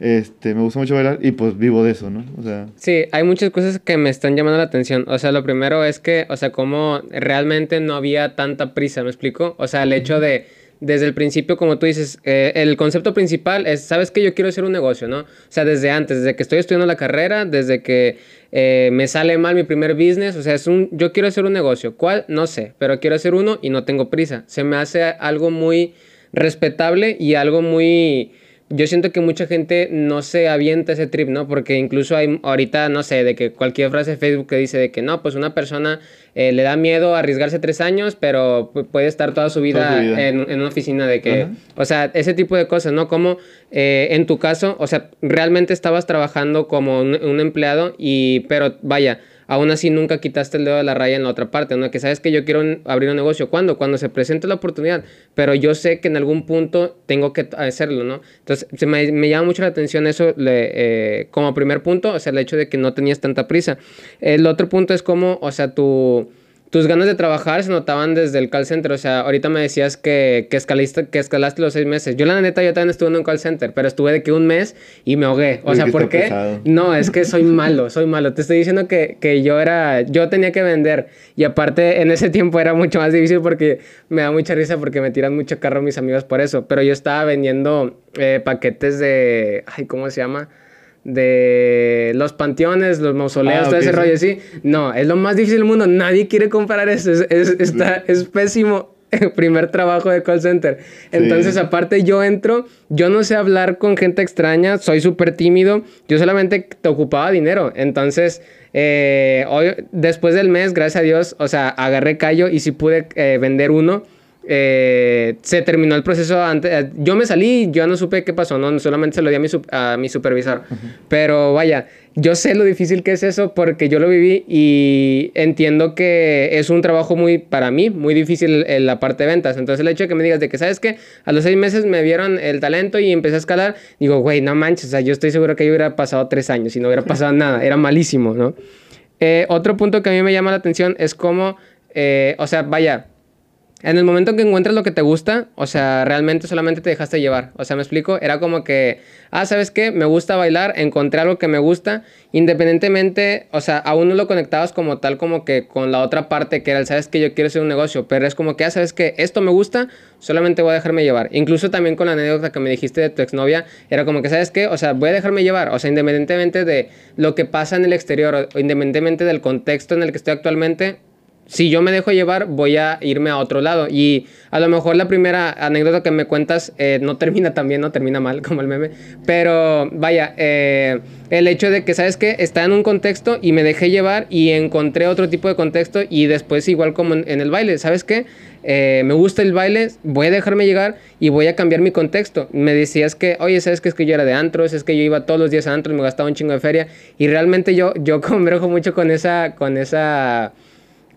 este, me gusta mucho bailar y pues vivo de eso, ¿no? O sea... Sí, hay muchas cosas que me están llamando la atención. O sea, lo primero es que, o sea, como realmente no había tanta prisa, ¿me explico? O sea, el hecho de, desde el principio, como tú dices, eh, el concepto principal es, ¿sabes qué? Yo quiero hacer un negocio, ¿no? O sea, desde antes, desde que estoy estudiando la carrera, desde que eh, me sale mal mi primer business, o sea, es un, yo quiero hacer un negocio. ¿Cuál? No sé, pero quiero hacer uno y no tengo prisa. Se me hace algo muy respetable y algo muy yo siento que mucha gente no se avienta ese trip, ¿no? Porque incluso hay ahorita, no sé, de que cualquier frase de Facebook que dice de que no, pues una persona eh, le da miedo arriesgarse tres años, pero puede estar toda su vida, En, una oficina de que, o sea, ese tipo de cosas, ¿no? Como eh, en tu caso, o sea, realmente estabas trabajando como un, un empleado y, pero vaya, aún así nunca quitaste el dedo de la raya en la otra parte, ¿no? Que sabes que yo quiero abrir un negocio. ¿Cuándo? Cuando se presente la oportunidad. Pero yo sé que en algún punto tengo que hacerlo, ¿no? Entonces, se me, llama mucho la atención eso eh, como primer punto, o sea, el hecho de que no tenías tanta prisa. El otro punto es como, o sea, tu tus ganas de trabajar se notaban desde el call center. O sea, ahorita me decías que, que, escalaste, que escalaste los seis meses. Yo, la neta, yo también estuve en un call center, pero estuve de que un mes y me ahogué. O sea, ¿por qué? No, es que soy malo, soy malo. Te estoy diciendo que, que, yo era, yo tenía que vender. Y aparte, en ese tiempo era mucho más difícil porque me da mucha risa porque me tiran mucho carro mis amigos por eso. Pero yo estaba vendiendo eh, paquetes de, ay, ¿cómo se llama? De los panteones, los mausoleos, ah, todo ese rollo así. No, es lo más difícil del mundo. Nadie quiere comprar eso. Es, es, está, es pésimo el primer trabajo de call center. Entonces, aparte, yo entro, yo no sé hablar con gente extraña, soy súper tímido, yo solamente te ocupaba dinero. Entonces, eh, hoy, después del mes, gracias a Dios, o sea, agarré callo y sí pude eh, vender uno eh, se terminó el proceso antes. Eh, yo me salí, yo no supe qué pasó, no solamente se lo di a mi, a mi supervisor. Pero vaya, yo sé lo difícil que es eso porque yo lo viví y entiendo que es un trabajo muy, para mí, muy difícil en la parte de ventas. Entonces el hecho de que me digas de que, ¿sabes qué? A los seis meses me vieron el talento y empecé a escalar, digo, güey, no manches, o sea, yo estoy seguro que yo hubiera pasado tres años y no hubiera pasado nada, era malísimo, ¿no? Eh, otro punto que a mí me llama la atención es cómo, o sea, vaya, en el momento que encuentras lo que te gusta, o sea, realmente solamente te dejaste llevar. O sea, me explico, era como que, ah, ¿sabes qué? Me gusta bailar, encontré algo que me gusta, independientemente, o sea, aún no lo conectabas como tal, como que con la otra parte que era el, ¿sabes que Yo quiero hacer un negocio, pero es como que, ah, ¿sabes qué? Esto me gusta, solamente voy a dejarme llevar. Incluso también con la anécdota que me dijiste de tu exnovia, era como que, ¿sabes qué? O sea, voy a dejarme llevar, o sea, independientemente de lo que pasa en el exterior, o independientemente del contexto en el que estoy actualmente, si yo me dejo llevar, voy a irme a otro lado. Y a lo mejor la primera anécdota que me cuentas eh, no termina tan bien, no termina mal como el meme. Pero vaya, eh, el hecho de que, ¿sabes qué? Está en un contexto y me dejé llevar y encontré otro tipo de contexto y después igual como en, el baile, ¿sabes qué? Eh, me gusta el baile, voy a dejarme llegar y voy a cambiar mi contexto. Me decías que, oye, ¿sabes qué? Es que yo era de antros, es que yo iba todos los días a antros, me gastaba un chingo de feria y realmente yo, yo converjo mucho con esa, con esa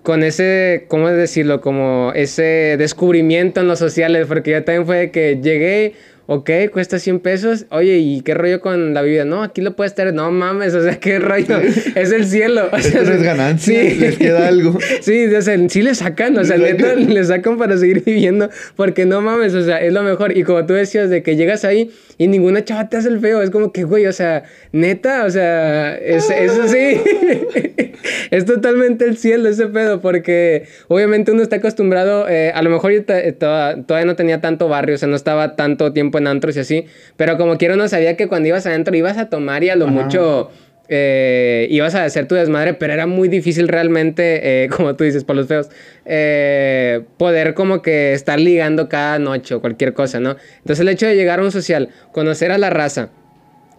con ese, ¿cómo decirlo? Como ese descubrimiento en los sociales, porque yo también fue que llegué, ok, cuesta 100 pesos, oye, ¿y qué rollo con la vida? No, aquí lo puedes tener, no mames, o sea, qué rollo, es el cielo. O sea, es ganancia, sí. les queda algo. Sí, o sea, sí le sacan, o sea, neta, le sacan para seguir viviendo, porque no mames, o sea, es lo mejor. Y como tú decías, de que llegas ahí y ninguna chava te hace el feo, es como que, güey, o sea, neta, o sea, es, eso sí, es totalmente el cielo ese pedo, porque obviamente uno está acostumbrado, eh, a lo mejor yo todavía no tenía tanto barrio, o sea, no estaba tanto tiempo en antros y así, pero como quiero no sabía que cuando ibas adentro ibas a tomar y a lo mucho... Eh, ibas a hacer tu desmadre, pero era muy difícil realmente, eh, como tú dices, por los feos, eh, poder como que estar ligando cada noche o cualquier cosa, ¿no? Entonces el hecho de llegar a un social, conocer a la raza,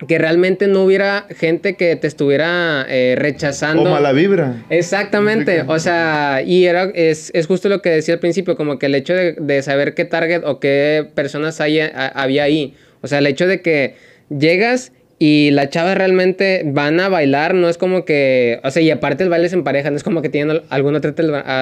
que realmente no hubiera gente que te estuviera rechazando. O mala vibra. Exactamente, o sea, y era, es, es, justo lo que decía al principio, como que el hecho de, de saber qué target o qué personas hay, había ahí, o sea, el hecho de que llegas y las chavas realmente van a bailar, no es como que, o sea, y aparte el baile es en pareja, no es como que tienen alguna otra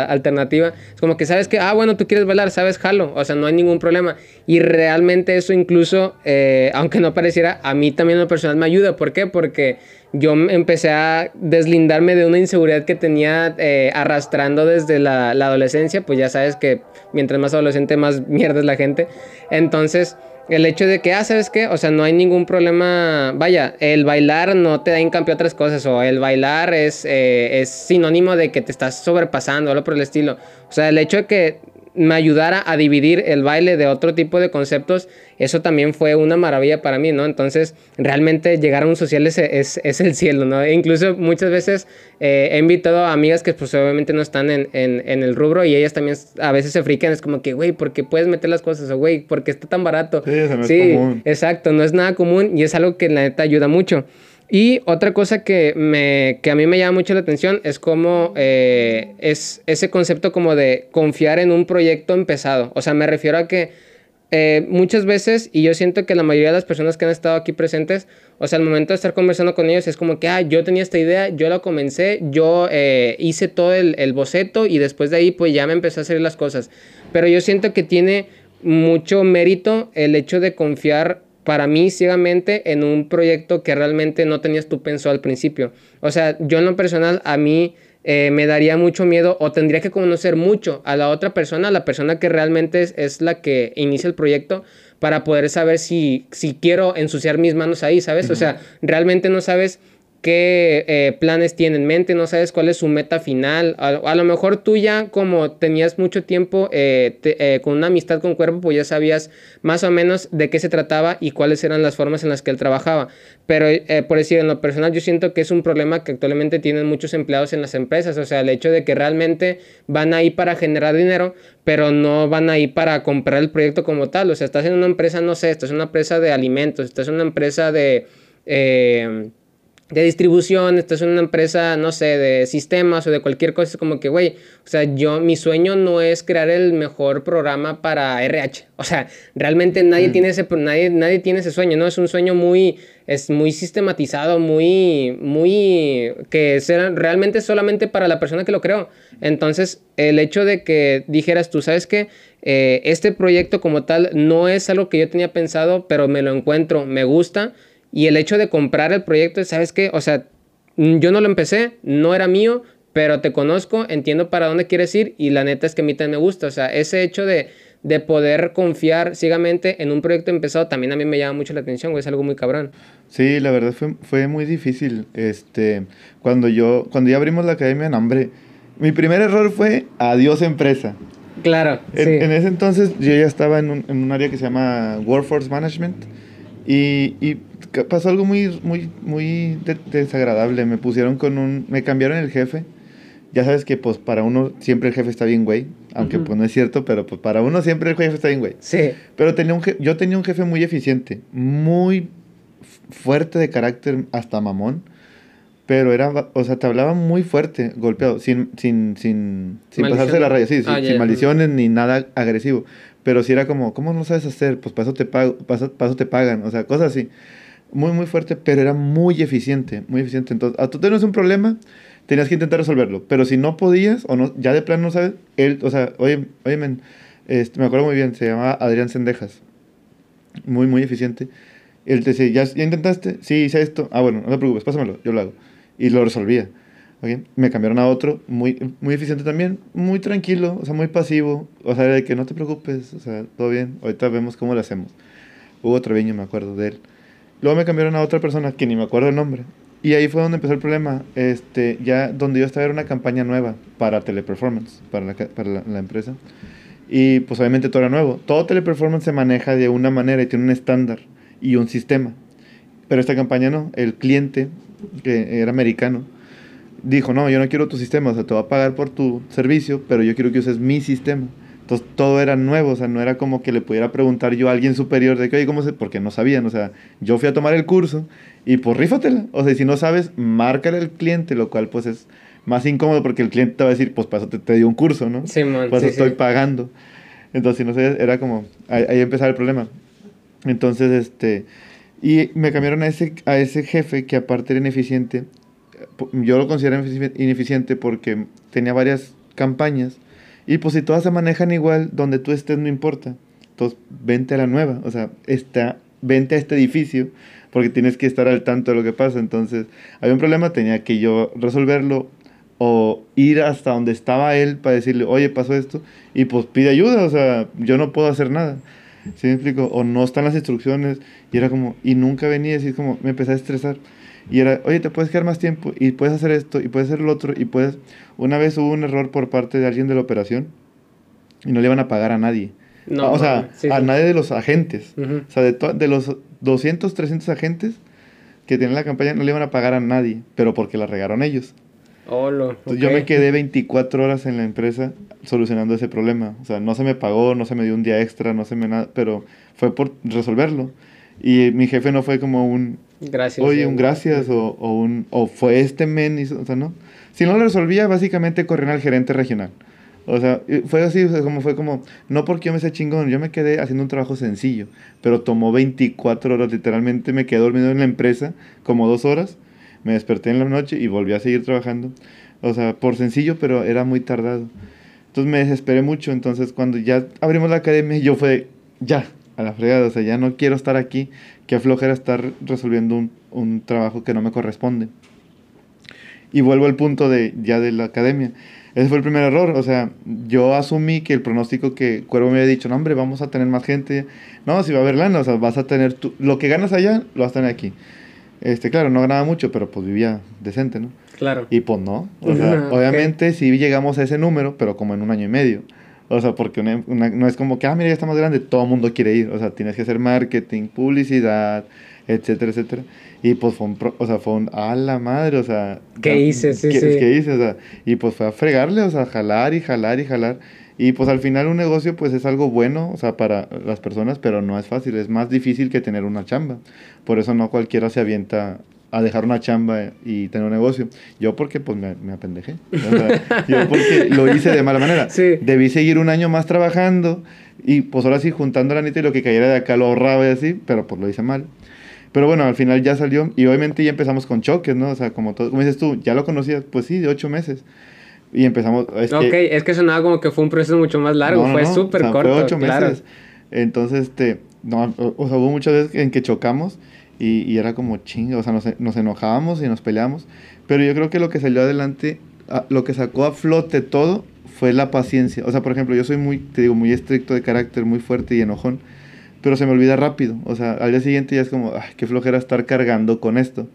alternativa. Es como que sabes que, ah, bueno, tú quieres bailar, sabes, jalo, o sea, no hay ningún problema. Y realmente eso incluso, eh, aunque no pareciera, a mí también en lo personal me ayuda. ¿Por qué? Porque yo empecé a deslindarme de una inseguridad que tenía eh, arrastrando desde la, la adolescencia, pues ya sabes que mientras más adolescente, más mierda es la gente. Entonces el hecho de que, ah, ¿sabes qué? O sea, no hay ningún problema. Vaya, el bailar no te da en cambio otras cosas. O el bailar es, eh, es sinónimo de que te estás sobrepasando, algo por el estilo. O sea, el hecho de que me ayudara a dividir el baile de otro tipo de conceptos, eso también fue una maravilla para mí, ¿no? Entonces, realmente llegar a un social es, es, el cielo, ¿no? E incluso muchas veces eh, he invitado a amigas que pues obviamente no están en, en, en, el rubro y ellas también a veces se frican, es como que, güey, ¿por qué puedes meter las cosas? O, güey, ¿por qué está tan barato? Sí, eso no sí, es común. exacto, no es nada común y es algo que la neta ayuda mucho. Y otra cosa que, me, que a mí me llama mucho la atención es como eh, es ese concepto como de confiar en un proyecto empezado. O sea, me refiero a que eh, muchas veces, y yo siento que la mayoría de las personas que han estado aquí presentes, o sea, al momento de estar conversando con ellos es como que, ah, yo tenía esta idea, yo la comencé, yo eh, hice todo el, el boceto y después de ahí pues ya me empecé a hacer las cosas. Pero yo siento que tiene mucho mérito el hecho de confiar para mí ciegamente en un proyecto que realmente no tenías tú pensado al principio. O sea, yo en lo personal, a mí eh, me daría mucho miedo o tendría que conocer mucho a la otra persona, la persona que realmente es, es la que inicia el proyecto, para poder saber si, si quiero ensuciar mis manos ahí, ¿sabes? O sea, realmente no sabes qué eh, planes tiene en mente, no sabes cuál es su meta final. A, lo mejor tú ya como tenías mucho tiempo eh, eh, con una amistad con cuerpo, pues ya sabías más o menos de qué se trataba y cuáles eran las formas en las que él trabajaba. Pero por decir, en lo personal yo siento que es un problema que actualmente tienen muchos empleados en las empresas. O sea, el hecho de que realmente van ahí para generar dinero, pero no van ahí para comprar el proyecto como tal. O sea, estás en una empresa, no sé, estás en una empresa de alimentos, estás en una empresa de de distribución, esta es una empresa, no sé, de sistemas o de cualquier cosa, es como que, güey, o sea, yo, mi sueño no es crear el mejor programa para RH. O sea, realmente nadie, mm. tiene, ese, nadie, nadie tiene ese sueño, ¿no? Es un sueño muy, es muy sistematizado, muy, muy, que será realmente solamente para la persona que lo creó. Entonces, el hecho de que dijeras tú, ¿sabes qué? Eh, este proyecto como tal no es algo que yo tenía pensado, pero me lo encuentro, me gusta y el hecho de comprar el proyecto, ¿sabes qué? O sea, mm, yo no lo empecé, no era mío, pero te conozco, entiendo para dónde quieres ir y la neta es que a mí también me gusta. O sea, ese hecho de, de poder confiar ciegamente en un proyecto empezado también a mí me llama mucho la atención, güey, es algo muy cabrón. Sí, la verdad fue, fue muy difícil. Este, cuando yo, cuando ya abrimos la academia en hambre, mi primer error fue adiós empresa. Claro. En, sí. en ese entonces yo ya estaba en un, en un área que se llama Workforce Management y, y pasó algo muy, muy, muy desagradable. Me pusieron con un... Me cambiaron el jefe. Ya sabes que pues para uno siempre el jefe está bien güey. Aunque pues no es cierto, pero pues para uno siempre el jefe está bien güey. Sí. Pero tenía un yo tenía un jefe muy eficiente. Muy fuerte de carácter, hasta mamón. Pero era, o sea, te hablaba muy fuerte, golpeado, sin, sin, sin, sin pasarse la raya, sí, ah, sin, maldiciones ni nada agresivo. Pero si era como, ¿cómo no sabes hacer? Pues para eso te, pago, para eso te pagan, o sea, cosas así muy, muy fuerte, pero era muy eficiente, muy eficiente. Entonces, a tú tenías un problema, tenías que intentar resolverlo. Pero si no podías, o no, ya de plano no sabes, él, o sea, oye, oye, men, este, me acuerdo muy bien, se llamaba Adrián Sendejas. Muy, muy eficiente. Él te decía, ¿ya, ¿ya intentaste? Sí, hice esto. Ah, bueno, no te preocupes, pásamelo, yo lo hago. Y lo resolvía. ¿okay? Me cambiaron a otro, muy, muy eficiente también, muy tranquilo, o sea, muy pasivo. O sea, de que no te preocupes, o sea, todo bien, ahorita vemos cómo lo hacemos. Hugo Treviño, me acuerdo de él. Luego me cambiaron a otra persona que ni me acuerdo el nombre. Y ahí fue donde empezó el problema. Este, ya donde yo estaba era una campaña nueva para Teleperformance, para la, para la, empresa. Y pues obviamente todo era nuevo. Todo Teleperformance se maneja de una manera y tiene un estándar y un sistema. Pero esta campaña no. El cliente, que era americano, dijo, no, yo no quiero tu sistema, o sea, te voy a pagar por tu servicio, pero yo quiero que uses mi sistema. Entonces todo era nuevo, o sea, no era como que le pudiera preguntar yo a alguien superior de que, oye, ¿cómo se...? Porque no sabían, o sea, yo fui a tomar el curso y pues rífatela. O sea, si no sabes, márcale al cliente, lo cual pues es más incómodo porque el cliente te va a decir, pues para eso te, te dio un curso, ¿no? Sí, man, Pues sí, estoy sí. pagando. Entonces, si no sabías, era como, ahí, ahí empezaba el problema. Entonces, este, y me cambiaron a ese, a ese jefe que aparte era ineficiente. Yo lo considero ineficiente porque tenía varias campañas y pues si todas se manejan igual, donde tú estés no importa. Entonces, vente a la nueva. O sea, está, vente a este edificio porque tienes que estar al tanto de lo que pasa. Entonces, había un problema, tenía que yo resolverlo o ir hasta donde estaba él para decirle, oye, pasó esto, y pues pide ayuda, o sea, yo no puedo hacer nada. ¿Sí me explico? O no están las instrucciones, y era como, y nunca venía, así como, me empecé a estresar. Y era, oye, te puedes quedar más tiempo y puedes hacer esto y puedes hacer lo otro y puedes... Una vez hubo un error por parte de alguien de la operación y no le iban a pagar a nadie. No, o sea, sí, a nadie de los agentes. Ujú. O sea, de, de los 200, 300 agentes que tienen la campaña, no le iban a pagar a nadie, pero porque la regaron ellos. Olo, Entonces, Yo ok. me quedé 24 horas en la empresa solucionando ese problema. O sea, no se me pagó, no se me dio un día extra, no se me nada, pero fue por resolverlo. Y mi jefe no fue como un, Gracias. oye, un gracias o, o un, o fue este men, hizo- o sea, no. Si no lo resolvía, básicamente corrían al gerente regional. O sea, fue así, o sea, como fue como, no porque yo me sé chingón, yo me quedé haciendo un trabajo sencillo, pero tomó 24 horas, literalmente me quedé dormido en la empresa como dos horas, me desperté en la noche y volví a seguir trabajando. O sea, por sencillo, pero era muy tardado. Entonces me desesperé mucho, entonces cuando ya abrimos la academia, yo fue, ya, a la fregada, o sea, ya no quiero estar aquí, qué flojera estar resolviendo un, un trabajo que no me corresponde. Y vuelvo al punto de ya de la academia. Ese fue el primer error, o sea, yo asumí que el pronóstico que Cuervo me había dicho, no hombre, vamos a tener más gente, no, si va a haber lana, o sea, vas a tener, tu- lo que ganas allá, lo vas a tener aquí. Este, claro, no ganaba mucho, pero pues vivía decente, ¿no? Claro. Y pues no, o sea, Ok. obviamente sí llegamos a ese número, pero como en un año y medio. O sea, porque una- una- no es como que, ah, mira, ya está más grande, todo el mundo quiere ir. O sea, tienes que hacer marketing, publicidad, etcétera, etcétera. Y pues fue un, pro- o sea, fue un, a la madre, o sea. ¿Qué hice? Sí, ¿qué, sí. ¿Qué hice? O sea, y pues fue a fregarle, o sea, jalar y jalar y jalar. Y pues al final un negocio pues es algo bueno, o sea, para las personas, pero no es fácil, es más difícil que tener una chamba. Por eso no cualquiera se avienta a dejar una chamba y tener un negocio. Yo porque pues me, me apendejé. O sea, yo porque lo hice de mala manera. Sí. Debí seguir un año más trabajando y pues ahora sí juntando la neta y lo que cayera de acá lo ahorraba y así, pero pues lo hice mal. Pero bueno, al final ya salió y obviamente ya empezamos con choques, ¿no? O sea, como todo, como dices tú, ya lo conocías, pues sí, de ocho meses. Y empezamos... es que- ok, es que sonaba como que fue un proceso mucho más largo, no, no, fue no, súper o sea, corto. Fue ocho claro. meses. Entonces, este, no, o, o sea, hubo muchas veces en que chocamos y, era como chingo, o sea, nos, nos enojábamos y nos peleamos. Pero yo creo que lo que salió adelante, lo que sacó a flote todo fue la paciencia. O sea, por ejemplo, yo soy muy, te digo, muy estricto de carácter, muy fuerte y enojón, pero se me olvida rápido. O sea, al día siguiente ya es como, ay, qué flojera estar cargando con esto.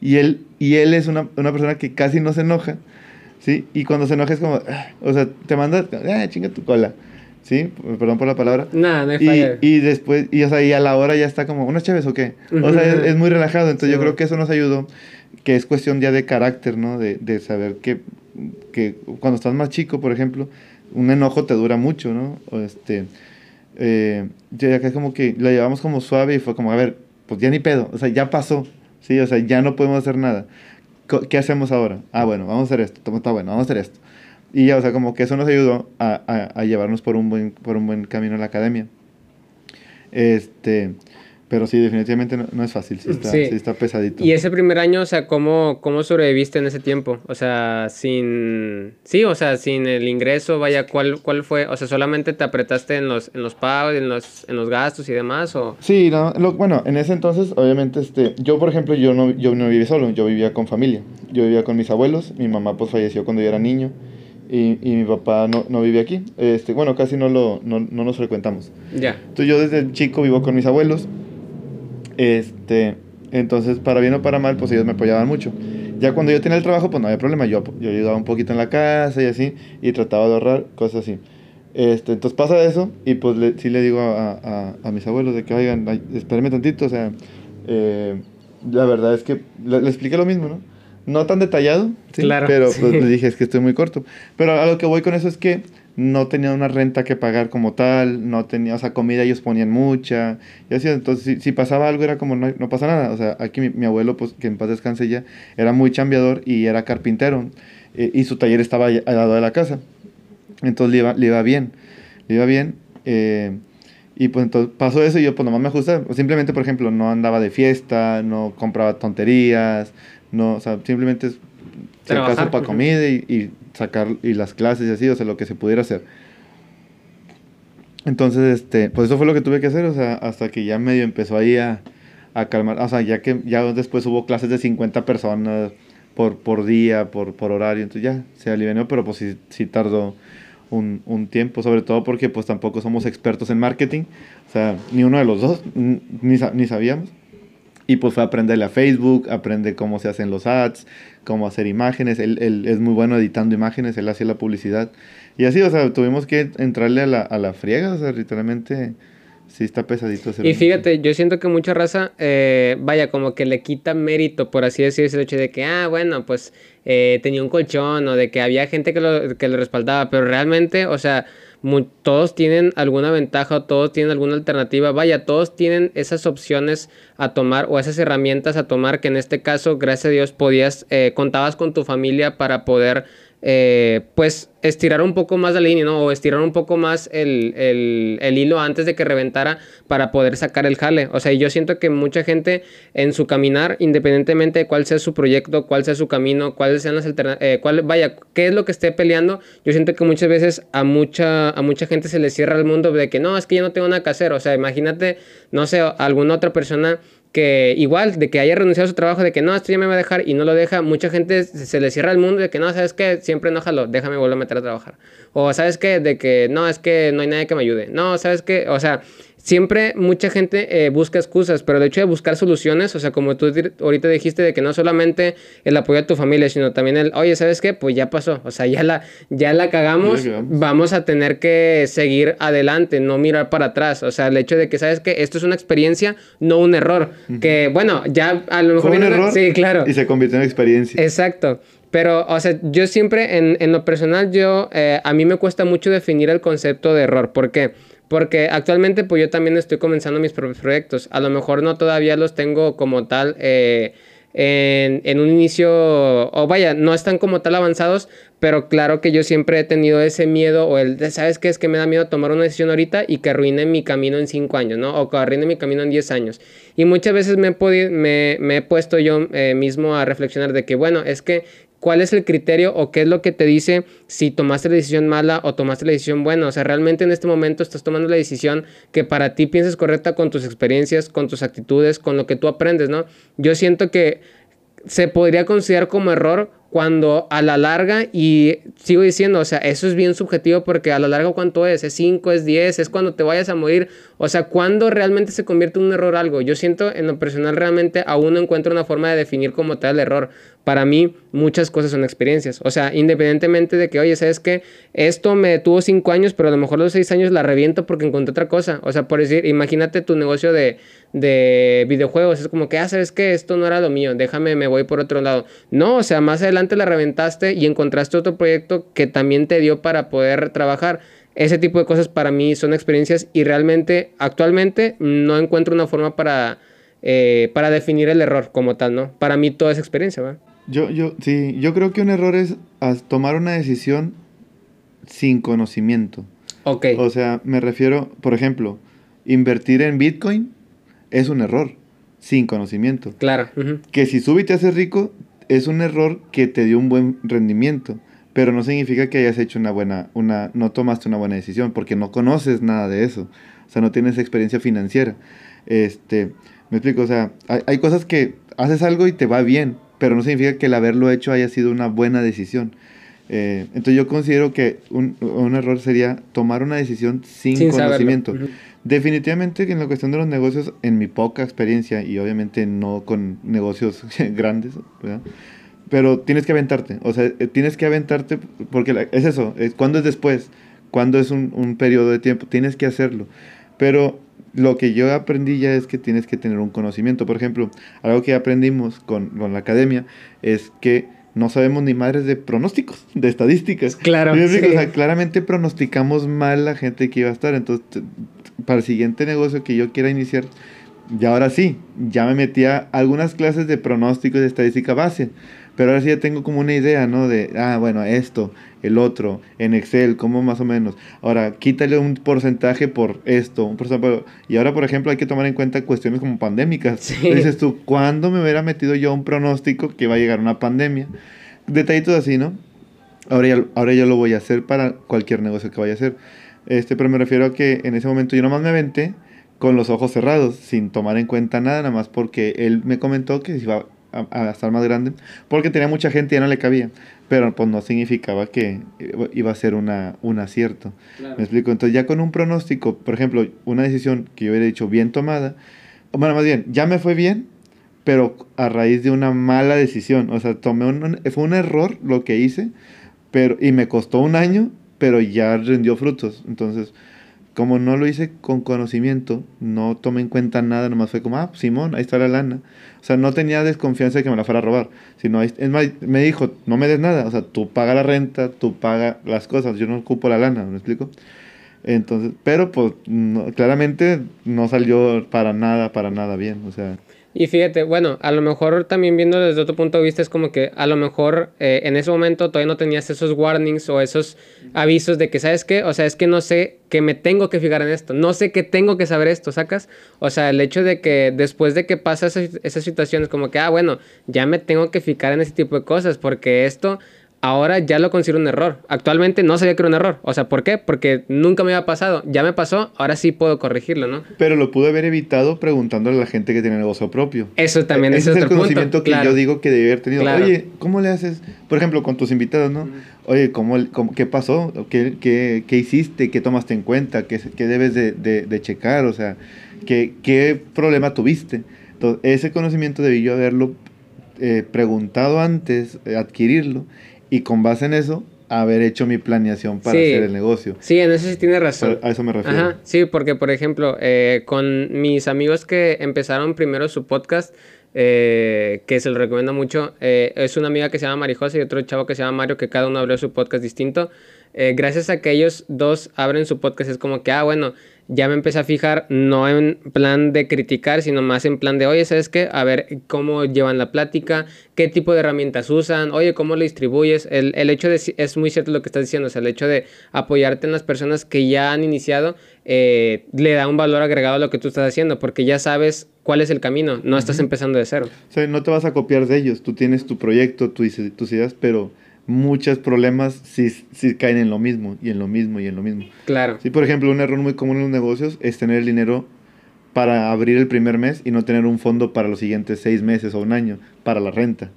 Y él, y él es una, una persona que casi no se enoja, ¿sí? Y cuando se enoja es como, ah, o sea, te manda, ah, chinga tu cola, ¿sí? Perdón por la palabra. Nada, no hay Y, falla. y después, y, o sea, y a la hora ya está como, ¿unas chaves o qué? O sea, es, es muy relajado. Entonces Sí, yo creo que eso nos ayudó, que es cuestión ya de carácter, ¿no? De, de saber que, que cuando estás más chico, por ejemplo, un enojo te dura mucho, ¿no? O este, eh, ya acá es como que la llevamos como suave y fue como, a ver, pues ya ni pedo, o sea, ya pasó, ¿sí? O sea, ya no podemos hacer nada. ¿Qué hacemos ahora? Ah, bueno, vamos a hacer esto, está bueno, vamos a hacer esto. Y ya, o sea, como que eso nos ayudó a, a, a llevarnos por un, buen, por un buen camino en la academia. Este, pero sí, definitivamente no, no es fácil, sí está, Sí. sí está pesadito. Y ese primer año, o sea, ¿cómo, ¿cómo sobreviviste en ese tiempo? O sea, sin... Sí, o sea, sin el ingreso, vaya, ¿cuál, cuál fue? O sea, ¿solamente te apretaste en los, en los pagos, en los, en los gastos y demás? O... Sí, no, lo- bueno, en ese entonces, obviamente, este, yo, por ejemplo, yo no, yo no vivía solo, yo vivía con familia. Yo vivía con mis abuelos, mi mamá, pues, falleció cuando yo era niño, y, y mi papá no, no vive aquí. Este, bueno, casi no, lo, no, no nos frecuentamos. Ya. Entonces, yo desde chico vivo con mis abuelos, este, entonces, para bien o para mal, pues, ellos me apoyaban mucho. Ya cuando yo tenía el trabajo, pues, no había problema, yo, yo ayudaba un poquito en la casa y así, y trataba de ahorrar, cosas así. Este, entonces pasa eso y pues le, sí le digo a, a, a mis abuelos de que, oigan, espérenme tantito, o sea, eh, la verdad es que le, le expliqué lo mismo, ¿no? No tan detallado, ¿sí? Claro, pero sí. pues le dije, es que estoy muy corto. Pero a lo que voy con eso es que no tenía una renta que pagar como tal, no tenía, o sea, comida ellos ponían mucha, y así, entonces si, si pasaba algo era como, no, no pasa nada, o sea, aquí mi, mi abuelo, pues que en paz descanse ya, era muy chambeador y era carpintero, eh, y su taller estaba al lado de la casa. Entonces le iba, le iba bien, le iba bien. eh, y pues entonces pasó eso y yo pues nomás me ajusté. Simplemente, por ejemplo, no andaba de fiesta, no compraba tonterías, no, o sea, simplemente es si acaso para comida y, y sacar y las clases y así, o sea, lo que se pudiera hacer. Entonces, este, pues eso fue lo que tuve que hacer, o sea, hasta que ya medio empezó ahí a, a calmar, o sea, ya que ya después hubo clases de 50 personas por, por día, por, por horario, entonces ya se alivianó, pero pues sí, sí tardó un, un tiempo, sobre todo porque pues tampoco somos expertos en marketing, o sea, ni uno de los dos, ni, ni sabíamos. Y pues fue a aprenderle a Facebook, aprende cómo se hacen los ads, cómo hacer imágenes. Él, él es muy bueno editando imágenes, él hacía la publicidad. Y así, o sea, tuvimos que entrarle a la, a la friega, o sea, literalmente sí está pesadito. Hacer y fíjate, yo siento que mucha raza, eh, vaya, como que le quita mérito, por así decirlo, el hecho de que, ah, bueno, pues eh, tenía un colchón o de que había gente que lo, que lo respaldaba, pero realmente, o sea, todos tienen alguna ventaja o todos tienen alguna alternativa. Vaya, todos tienen esas opciones a tomar o esas herramientas a tomar que en este caso, gracias a Dios, podías, eh, contabas con tu familia para poder eh, pues estirar un poco más la línea, ¿no? O estirar un poco más el, el, hilo antes de que reventara para poder sacar el jale. O sea, yo siento que mucha gente en su caminar, independientemente de cuál sea su proyecto, cuál sea su camino, cuáles sean las alternativas, eh, vaya, qué es lo que esté peleando, yo siento que muchas veces a mucha, a mucha gente se le cierra el mundo de que no, es que yo no tengo nada que hacer. O sea, imagínate, no sé, alguna otra persona que igual, de que haya renunciado a su trabajo, de que no, esto ya me va a dejar y no lo deja, mucha gente se le cierra el mundo de que no, ¿sabes qué? Siempre enójalo, déjame volver a meter a trabajar. O ¿sabes qué? De que no, es que no hay nadie que me ayude. No, ¿sabes qué? O sea, siempre mucha gente eh, busca excusas, pero el hecho de buscar soluciones, o sea, como tú ahorita dijiste, de que no solamente el apoyo a tu familia, sino también el, oye, ¿sabes qué? Pues ya pasó, o sea, ya la, ya la cagamos, vamos a tener que seguir adelante, no mirar para atrás, o sea, el hecho de que, ¿sabes qué? Esto es una experiencia, no un error, que bueno, ya a lo mejor... Fue un error sí, claro. Y se convirtió en experiencia. Exacto. Pero, o sea, yo siempre, en, en lo personal, yo, eh, a mí me cuesta mucho definir el concepto de error. ¿Por qué? Porque actualmente pues yo también estoy comenzando mis propios proyectos. A lo mejor no todavía los tengo como tal eh, en, en, un inicio, o vaya, no están como tal avanzados, pero claro que yo siempre he tenido ese miedo o el, ¿sabes qué? Es que me da miedo tomar una decisión ahorita y que arruine mi camino en cinco años, ¿no? O que arruine mi camino en 10 años. Y muchas veces me he, me, me he puesto yo eh, mismo a reflexionar de que, bueno, es que cuál es el criterio o qué es lo que te dice si tomaste la decisión mala o tomaste la decisión buena. O sea, realmente en este momento estás tomando la decisión que para ti piensas correcta con tus experiencias, con tus actitudes, con lo que tú aprendes, ¿no? Yo siento que se podría considerar como error cuando a la larga, y sigo diciendo, o sea, eso es bien subjetivo porque a la larga cuánto es, es 5, es 10, es cuando te vayas a morir, o sea, cuando realmente se convierte en un error algo. Yo siento en lo personal realmente aún no encuentro una forma de definir como tal el error. Para mí muchas cosas son experiencias, o sea, independientemente de que, oye, ¿sabes qué? Esto me tuvo 5 años, pero a lo mejor los 6 años la reviento porque encontré otra cosa. O sea, por decir, imagínate tu negocio de, de videojuegos, es como que, ah, ¿sabes qué? Esto no era lo mío, déjame, me voy por otro lado. No, o sea, más adelante la reventaste y encontraste otro proyecto que también te dio para poder trabajar. Ese tipo de cosas para mí son experiencias y realmente actualmente no encuentro una forma para, eh, para definir el error como tal, ¿no? Para mí toda es experiencia, ¿va? Yo, yo, sí, yo creo que un error es tomar una decisión sin conocimiento. Ok. O sea, me refiero, por ejemplo, invertir en Bitcoin es un error sin conocimiento. Claro. Que si sube y te haces rico, es un error que te dio un buen rendimiento, pero no significa que hayas hecho una buena, una, no tomaste una buena decisión, porque no conoces nada de eso, o sea, no tienes experiencia financiera. Este, me explico, o sea, hay, cosas que haces algo y te va bien, pero no significa que el haberlo hecho haya sido una buena decisión. Eh, entonces yo considero que un, un, error sería tomar una decisión sin, conocimiento. Definitivamente que en la cuestión de los negocios, en mi poca experiencia y obviamente no con negocios grandes, pero tienes que aventarte, o sea, eh, tienes que aventarte porque es eso, es, ¿cuándo es después? ¿Cuándo es un, un periodo de tiempo? Tienes que hacerlo. Pero lo que yo aprendí ya es que tienes que tener un conocimiento. Por ejemplo, algo que aprendimos con, con la academia es que no sabemos ni madres de pronósticos, de estadísticas. Claro. O sea, claramente pronosticamos mal la gente que iba a estar. Entonces, para el siguiente negocio que yo quiera iniciar, ya ahora sí, ya me metí a algunas clases de pronóstico y de estadística base. Pero ahora sí ya tengo como una idea, ¿no? De, ah, bueno, esto, el otro, en Excel, como más o menos. Ahora, quítale un porcentaje por esto, un porcentaje Y ahora, por ejemplo, hay que tomar en cuenta cuestiones como pandémicas. Dices tú, ¿cuándo me hubiera metido yo un pronóstico que va a llegar una pandemia? Detallitos así, ¿no? Ahora ya, ahora ya lo voy a hacer para cualquier negocio que vaya a hacer. Este, pero me refiero a que en ese momento yo nomás me aventé con los ojos cerrados, sin tomar en cuenta nada, nada más porque él me comentó que iba a, estar más grande, porque tenía mucha gente y ya no le cabía, pero pues no significaba que iba a ser una, un acierto. ¿Me explico? Entonces ya con un pronóstico, por ejemplo, una decisión que yo hubiera dicho bien tomada, bueno, más bien, ya me fue bien, pero a raíz de una mala decisión. O sea, tomé un, fue un error lo que hice, pero, y me costó un año, pero ya rindió frutos. Entonces, como no lo hice con conocimiento, no tomé en cuenta nada, nomás fue como, ah, Simón, ahí está la lana. O sea, no tenía desconfianza de que me la fuera a robar, sino, es más, me dijo, no me des nada, o sea, tú paga la renta, tú paga las cosas, yo no ocupo la lana, ¿me explico? Entonces, pero pues claramente no salió para nada, para nada bien, o sea... Y fíjate, bueno, a lo mejor también viendo desde otro punto de vista es como que a lo mejor eh, en ese momento todavía no tenías esos warnings o esos avisos de que, ¿sabes qué? O sea, es que no sé que me tengo que fijar en esto, no sé que tengo que saber esto, ¿sacas? O sea, el hecho de que después de que pasa esa, esa situación es como que, ah, bueno, ya me tengo que fijar en ese tipo de cosas porque esto ahora ya lo considero un error. Actualmente no sabía que era un error. O sea, ¿por qué? Porque nunca me había pasado. Ya me pasó, ahora sí puedo corregirlo, ¿no? Pero lo pude haber evitado preguntándole a la gente que tiene negocio propio. Eso también e-, es, otro el conocimiento que yo digo que debe haber tenido. Oye, ¿cómo le haces? Por ejemplo, con tus invitados, ¿no? Oye, ¿cómo, qué pasó? ¿Qué, qué, qué hiciste? ¿Qué tomaste en cuenta? ¿Qué, qué debes de, de, checar? O sea, ¿qué, ¿qué problema tuviste? Entonces, ese conocimiento debí yo haberlo eh, preguntado antes, eh, adquirirlo y con base en eso haber hecho mi planeación para hacer el negocio. Sí, en eso sí tiene razón. A eso me refiero. Ajá, sí, porque por ejemplo, eh, con mis amigos que empezaron primero su podcast, eh, que se lo recomiendo mucho, eh, es una amiga que se llama Marijosa y otro chavo que se llama Mario, que cada uno abrió su podcast distinto. Gracias a que ellos dos abren su podcast, es como que, ah, bueno, ya me empecé a fijar no en plan de criticar, sino más en plan de, oye, ¿sabes qué? A ver cómo llevan la plática, qué tipo de herramientas usan, oye, cómo lo distribuyes. El, el hecho de, es muy cierto lo que estás diciendo, o sea, el hecho de apoyarte en las personas que ya han iniciado, eh, le da un valor agregado a lo que tú estás haciendo, porque ya sabes cuál es el camino, no estás empezando de cero. O sea, no te vas a copiar de ellos, tú tienes tu proyecto, tus ideas, pero muchos problemas si, si caen en lo mismo y en lo mismo y en lo mismo. Claro. Sí, por ejemplo, un error muy común en los negocios es tener el dinero para abrir el primer mes y no tener un fondo para los siguientes seis meses o un año para la renta.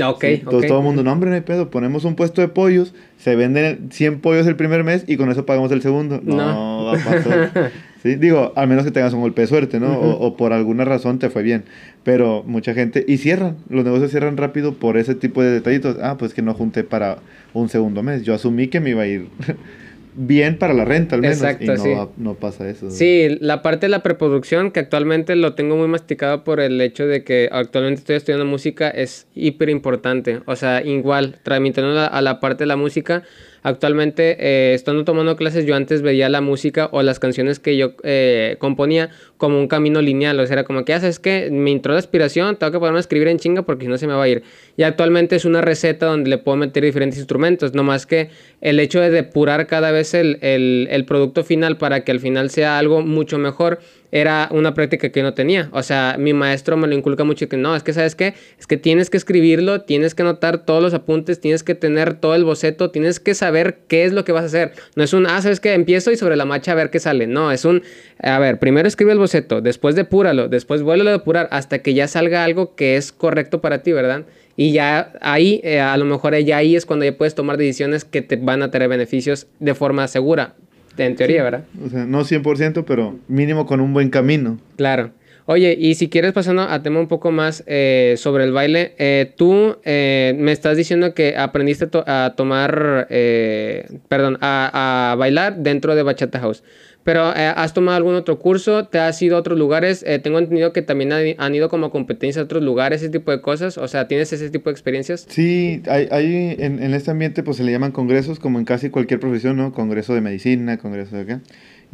Ah, ok, Entonces todo el mundo, no hombre, no hay pedo, ponemos un puesto de pollos, se venden 100 pollos el primer mes y con eso pagamos el segundo. No, va a pasar. ¿Sí? Digo, al menos que tengas un golpe de suerte, ¿no? o, por alguna razón te fue bien. Pero mucha gente, y cierran, los negocios cierran rápido por ese tipo de detallitos. Ah, pues que no junté para un segundo mes. Yo asumí que me iba a ir bien para la renta al menos. Exacto, y no, sí. no pasa eso. Sí, la parte de la preproducción, que actualmente lo tengo muy masticado por el hecho de que actualmente estoy estudiando música, es hiper importante. O sea, igual, transmitiendo a la parte de la música Actualmente, eh, estando tomando clases, yo antes veía la música o las canciones que yo eh, componía como un camino lineal. O sea, era como que, haces ah, que me entró la aspiración, tengo que ponerme a escribir en chinga porque si no se me va a ir. Y actualmente es una receta donde le puedo meter diferentes instrumentos. No más que el hecho de depurar cada vez el, el, el producto final para que al final sea algo mucho mejor era una práctica que no tenía. O sea, mi maestro me lo inculca mucho que no, es que sabes qué, es que tienes que escribirlo, tienes que anotar todos los apuntes, tienes que tener todo el boceto, tienes que saber qué es lo que vas a hacer. No es un, ah, sabes que empiezo y sobre la marcha a ver qué sale. No, es un, a ver, primero escribe el boceto, después depuralo, después vuelve a depurar hasta que ya salga algo que es correcto para ti, ¿verdad? Y ya ahí, eh, a lo mejor ya ahí es cuando ya puedes tomar decisiones que te van a tener beneficios de forma segura. En teoría, ¿verdad? O sea, no 100%, pero mínimo con un buen camino. Claro. Oye, y si quieres pasando a tema un poco más eh, sobre el baile, eh, tú eh, me estás diciendo que aprendiste a tomar, perdón, a, a, bailar dentro de Bachata House. Pero eh, ¿has tomado algún otro curso? ¿Te has ido a otros lugares? Eh, tengo entendido que también han, ido como competencia a otros lugares, ese tipo de cosas. O sea, ¿tienes ese tipo de experiencias? Sí, hay, hay en, en, este ambiente pues se le llaman congresos como en casi cualquier profesión, ¿no? Congreso de medicina, congreso de acá.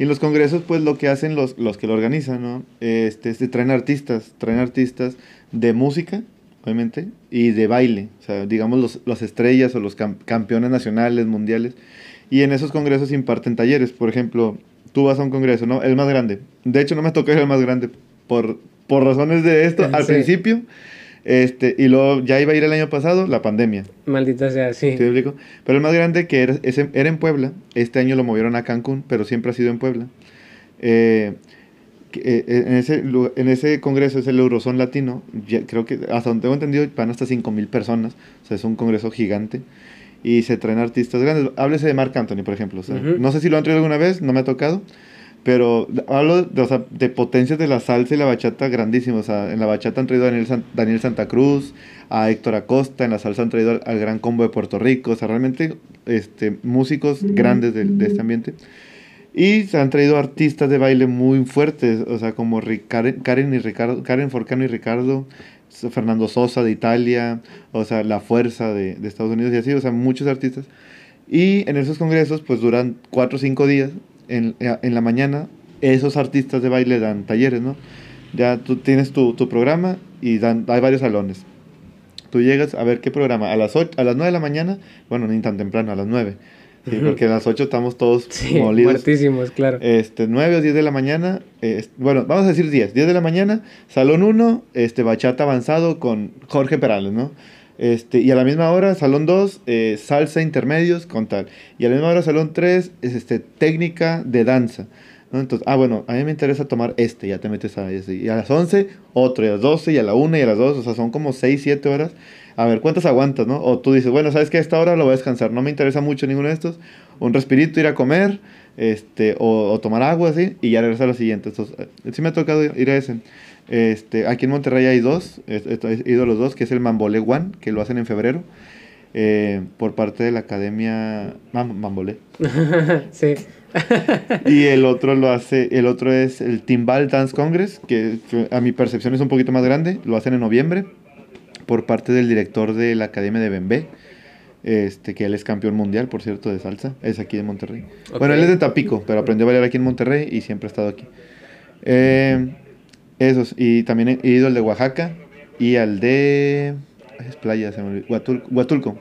Y los congresos pues lo que hacen los, los que lo organizan, ¿no? Este, este, traen artistas, traen artistas de música, obviamente, y de baile. O sea, digamos los, las estrellas o los campeones nacionales, mundiales. Y en esos congresos imparten talleres. Por ejemplo, tú vas a un congreso, ¿no? El más grande. De hecho, no me tocó el más grande por, por razones de esto al principio. Este, y luego ya iba a ir el año pasado, la pandemia. Maldita sea, sí. ¿Te explico? Pero el más grande que era, ese, era en Puebla. Este año lo movieron a Cancún, pero siempre ha sido en Puebla. Eh, eh, en, ese, en ese congreso es el Eurozón Latino. creo que hasta donde tengo entendido van hasta 5 mil personas. O sea, es un congreso gigante y se traen artistas grandes. Háblese de Marc Anthony, por ejemplo. No sé si lo han traído alguna vez, no me ha tocado, Pero hablo de, o sea, de potencias de la salsa y la bachata grandísimos. O sea, en la bachata han traído a Daniel, Daniel Santa Cruz, a Héctor Acosta, en la salsa han traído al, Gran Combo de Puerto Rico. O sea, realmente este, músicos grandes de, de, este ambiente. Y se han traído artistas de baile muy fuertes, o sea, como Karen, Karen, y Ricardo, Karen Forcano y Ricardo, Fernando Sosa de Italia, o sea, La Fuerza de, de Estados Unidos y así, o sea, muchos artistas. Y en esos congresos, pues duran cuatro o cinco días en, en, la mañana, esos artistas de baile dan talleres, ¿no? Ya tú tienes tu, tu programa y dan, hay varios salones. Tú llegas a ver qué programa. A las, 8, a las 9 de la mañana, bueno, ni tan temprano, a las 9. Sí, porque a las 8 estamos todos sí, molidos. Muertísimos, claro. Este, 9 o 10 de la mañana, bueno, vamos a decir 10. 10 de la mañana, salón 1, este, bachata avanzado con Jorge Perales, ¿no? Este, y a la misma hora, salón 2, eh, salsa intermedios con tal. Y a la misma hora, salón 3, es este, técnica de danza. ¿no? Entonces, ah, bueno, a mí me interesa tomar este, ya te metes a ese. Y a las 11, otro, y a las 12, y a la 1, y a las 2, o sea, son como 6, 7 horas. A ver, ¿cuántas aguantas, no? O tú dices, bueno, ¿sabes que A esta hora lo voy a descansar, no me interesa mucho ninguno de estos. Un respirito, ir a comer, este, o, tomar agua, así, y ya regresar a lo siguiente. Entonces, eh, sí me ha tocado ir a ese. Este, aquí en Monterrey hay dos, he ido los dos, que es el Mambolé One, que lo hacen en febrero, eh, por parte de la Academia Mambolé. sí. y el otro lo hace, el otro es el Timbal Dance Congress, que a mi percepción es un poquito más grande, lo hacen en noviembre, por parte del director de la Academia de Bembé. Este, que él es campeón mundial, por cierto, de salsa. Es aquí de Monterrey. Bueno, él es de Tapico, pero aprendió a bailar aquí en Monterrey y siempre ha estado aquí. Eh, esos. Y también he ido al de Oaxaca y al de. Es playa, se me. Huatulco.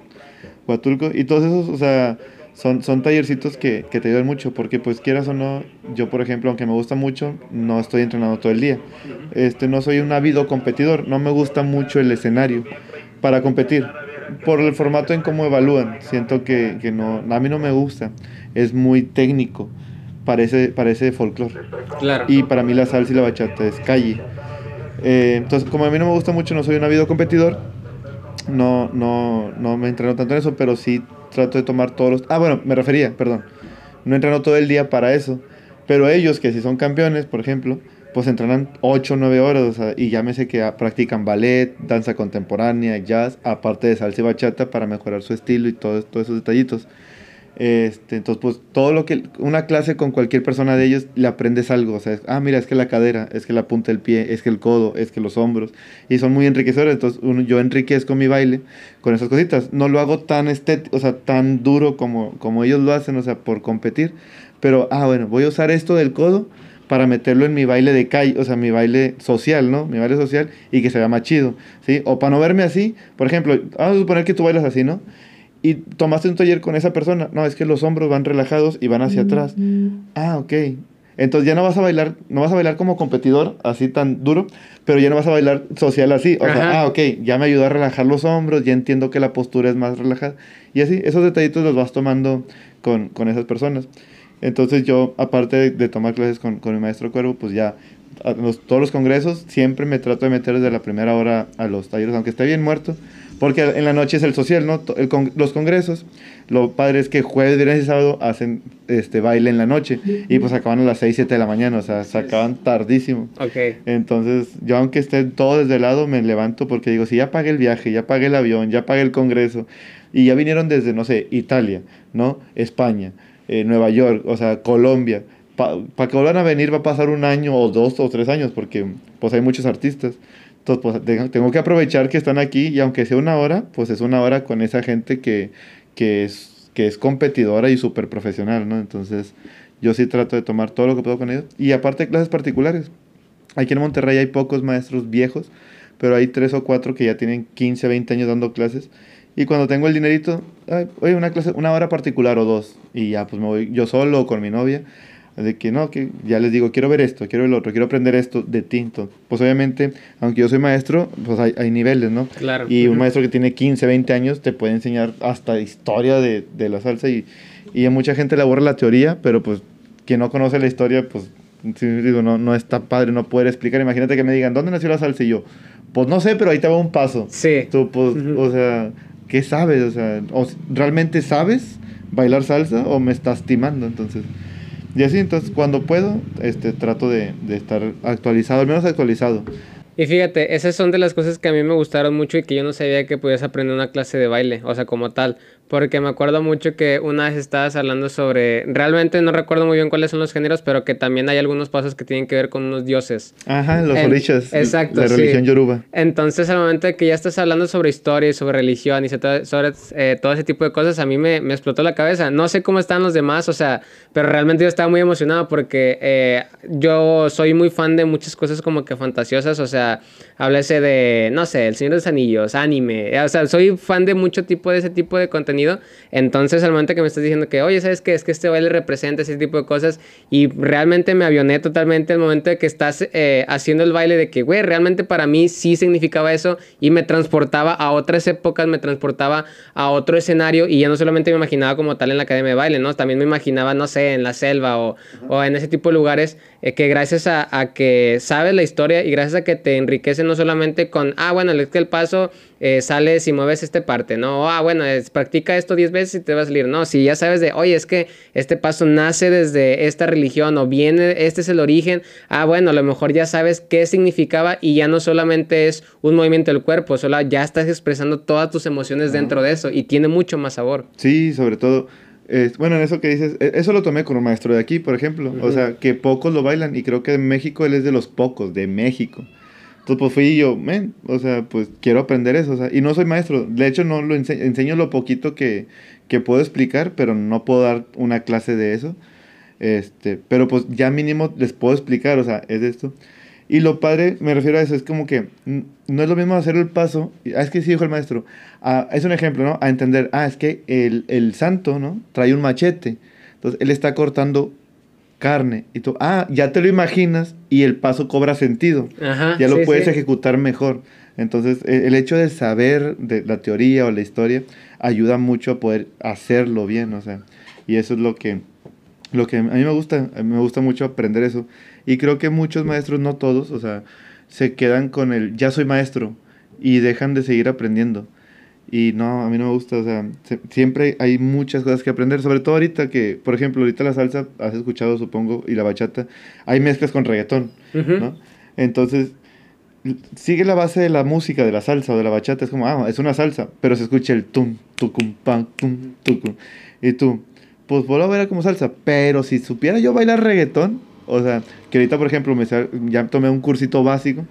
Huatulco. Y todos esos, o sea, son, son tallercitos que, que, te ayudan mucho. Porque, pues, quieras o no, yo, por ejemplo, aunque me gusta mucho, no estoy entrenando todo el día. Este, no soy un ávido competidor. No me gusta mucho el escenario para competir. Por el formato en cómo evalúan. Siento que, que no. A mí no me gusta. Es muy técnico parece, parece folclore. Claro. Y para mí la salsa y la bachata es calle. Eh, entonces, como a mí no me gusta mucho, no soy un habido competidor, no, no, no me entreno tanto en eso, pero sí trato de tomar todos los... Ah, bueno, me refería, perdón. No entreno todo el día para eso. Pero ellos, que si son campeones, por ejemplo, pues entrenan 8 o 9 horas, o sea, y llámese que practican ballet, danza contemporánea, jazz, aparte de salsa y bachata para mejorar su estilo y todos esos detallitos. Este, entonces, pues todo lo que una clase con cualquier persona de ellos le aprendes algo. O sea, ah, mira, es que la cadera, es que la punta del pie, es que el codo, es que los hombros. Y son muy enriquecedores. Entonces, uno, yo enriquezco mi baile con esas cositas. No lo hago tan estético, o sea, tan duro como, como ellos lo hacen, o sea, por competir. Pero, ah, bueno, voy a usar esto del codo para meterlo en mi baile de calle, o sea, mi baile social, ¿no? Mi baile social y que se vea más chido, ¿sí? O para no verme así, por ejemplo, vamos a suponer que tú bailas así, ¿no? Y tomaste un taller con esa persona. No, es que los hombros van relajados y van hacia atrás. Ah, ok. Entonces ya no vas a bailar, no vas a bailar como competidor, así tan duro, pero ya no vas a bailar social así. O sea, ah, ok, ya me ayudó a relajar los hombros, ya entiendo que la postura es más relajada. Y así, esos detallitos los vas tomando con, con esas personas. Entonces yo, aparte de, tomar clases con, con, mi maestro Cuervo, pues ya a los, todos los congresos siempre me trato de meter desde la primera hora a los talleres, aunque esté bien muerto, porque en la noche es el social, ¿no? los congresos, lo padre es que jueves, viernes y sábado hacen este baile en la noche y pues acaban a las 6, 7 de la mañana, o sea, se acaban tardísimo. Ok. Entonces, yo aunque esté todo desde el lado, me levanto porque digo, si ya pagué el viaje, ya pagué el avión, ya pagué el congreso y ya vinieron desde, no sé, Italia, ¿no? España, eh, Nueva York, o sea, Colombia. Para que vuelvan a venir va a pasar un año o dos o tres años porque pues hay muchos artistas. Entonces, pues tengo que aprovechar que están aquí y aunque sea una hora, pues es una hora con esa gente que, que, es, que es competidora y súper profesional, ¿no? Entonces, yo sí trato de tomar todo lo que puedo con ellos. Y aparte clases particulares. Aquí en Monterrey hay pocos maestros viejos, pero hay tres o cuatro que ya tienen 15, 20 años dando clases. Y cuando tengo el dinerito, oye, una clase, una hora particular o dos. Y ya, pues me voy yo solo o con mi novia de que no, que ya les digo, quiero ver esto, quiero ver lo otro, quiero aprender esto de tinto. Pues obviamente, aunque yo soy maestro, pues hay, hay niveles, ¿no? Claro. Y un maestro que tiene 15, 20 años te puede enseñar hasta historia de, de la salsa y, y, a mucha gente le aburre la teoría, pero pues quien no conoce la historia, pues digo, no, no está padre, no puede explicar. Imagínate que me digan, ¿dónde nació la salsa? Y yo, pues no sé, pero ahí te va un paso. Sí. Tú, pues, o sea, ¿qué sabes? O sea, ¿realmente sabes bailar salsa o me estás timando? Entonces... Y así, entonces, cuando puedo, este, trato de, de estar actualizado, al menos actualizado. Y fíjate, esas son de las cosas que a mí me gustaron mucho y que yo no sabía que podías aprender una clase de baile, o sea, como tal. Porque me acuerdo mucho que una vez estabas hablando sobre. Realmente no recuerdo muy bien cuáles son los géneros, pero que también hay algunos pasos que tienen que ver con unos dioses. Ajá, los En- orishas. exacto, La sí. religión yoruba. Entonces, al momento de que ya estás hablando sobre historia y sobre religión y sobre eh, todo ese tipo de cosas, a mí me, me explotó la cabeza. No sé cómo están los demás, o sea, pero realmente yo estaba muy emocionado porque eh, yo soy muy fan de muchas cosas como que fantasiosas, o sea, háblese de, no sé, El Señor de los Anillos, anime, o sea, soy fan de mucho tipo de ese tipo de contenido. Entonces, al momento que me estás diciendo que, oye, ¿sabes qué? Es que este baile representa ese tipo de cosas y realmente me avioné totalmente el momento de que estás eh, haciendo el baile de que, güey, realmente para mí sí significaba eso y me transportaba a otras épocas, me transportaba a otro escenario y ya no solamente me imaginaba como tal en la academia de baile, ¿no? También me imaginaba, no sé, en la selva o, o en ese tipo de lugares eh, que gracias a, a que sabes la historia y gracias a que te enriquece no solamente con, ah, bueno, es que el paso eh, sales y mueves esta parte, ¿no? O, ah, bueno, es- practica esto 10 veces y te va a salir. No, si ya sabes de, oye, es que este paso nace desde esta religión o viene, este es el origen, ah, bueno, a lo mejor ya sabes qué significaba y ya no solamente es un movimiento del cuerpo, solo ya estás expresando todas tus emociones dentro de eso y tiene mucho más sabor. Sí, sobre todo. eh, bueno, en eso que dices, eh, eso lo tomé con un maestro de aquí, por ejemplo. O sea, que pocos lo bailan y creo que en México él es de los pocos, de México. Entonces, pues fui y yo, men, o sea, pues quiero aprender eso. O sea, y no soy maestro. De hecho, no lo ense- enseño lo poquito que, que puedo explicar, pero no puedo dar una clase de eso. Este, pero pues ya mínimo les puedo explicar, o sea, es esto. Y lo padre, me refiero a eso, es como que no es lo mismo hacer el paso, ah, es que sí dijo el maestro, ah, es un ejemplo, ¿no? A entender, ah, es que el, el santo, ¿no? Trae un machete, entonces él está cortando carne, y tú, ah, ya te lo imaginas y el paso cobra sentido, Ajá. ya lo sí, puedes sí. ejecutar mejor. Entonces, e- el hecho de saber de la teoría o la historia ayuda mucho a poder hacerlo bien, o sea, y eso es lo que, lo que a mí me gusta, a mí me gusta mucho aprender eso. Y creo que muchos maestros, no todos, o sea, se quedan con el ya soy maestro y dejan de seguir aprendiendo. Y no, a mí no me gusta, o sea, se- siempre hay muchas cosas que aprender, sobre todo ahorita que, por ejemplo, ahorita la salsa, has escuchado supongo, y la bachata, hay mezclas con reggaetón. ¿no? Entonces, sigue la base de la música, de la salsa o de la bachata, es como, ah, es una salsa, pero se escucha el tum, tucum, pam, tum, tucum. Y tú, pues a ver como salsa, pero si supiera yo bailar reggaetón, o sea, que ahorita, por ejemplo, me, ya tomé un cursito básico,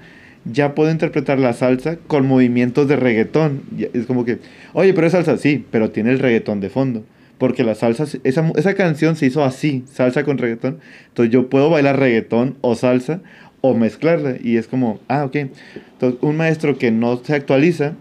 ya puedo interpretar la salsa con movimientos de reggaetón. Es como que, oye, pero es salsa, sí, pero tiene el reggaetón de fondo. Porque la salsa, esa, esa canción se hizo así, salsa con reggaetón. Entonces yo puedo bailar reggaetón o salsa o mezclarla. Y es como, ah, ok. Entonces un maestro que no se actualiza,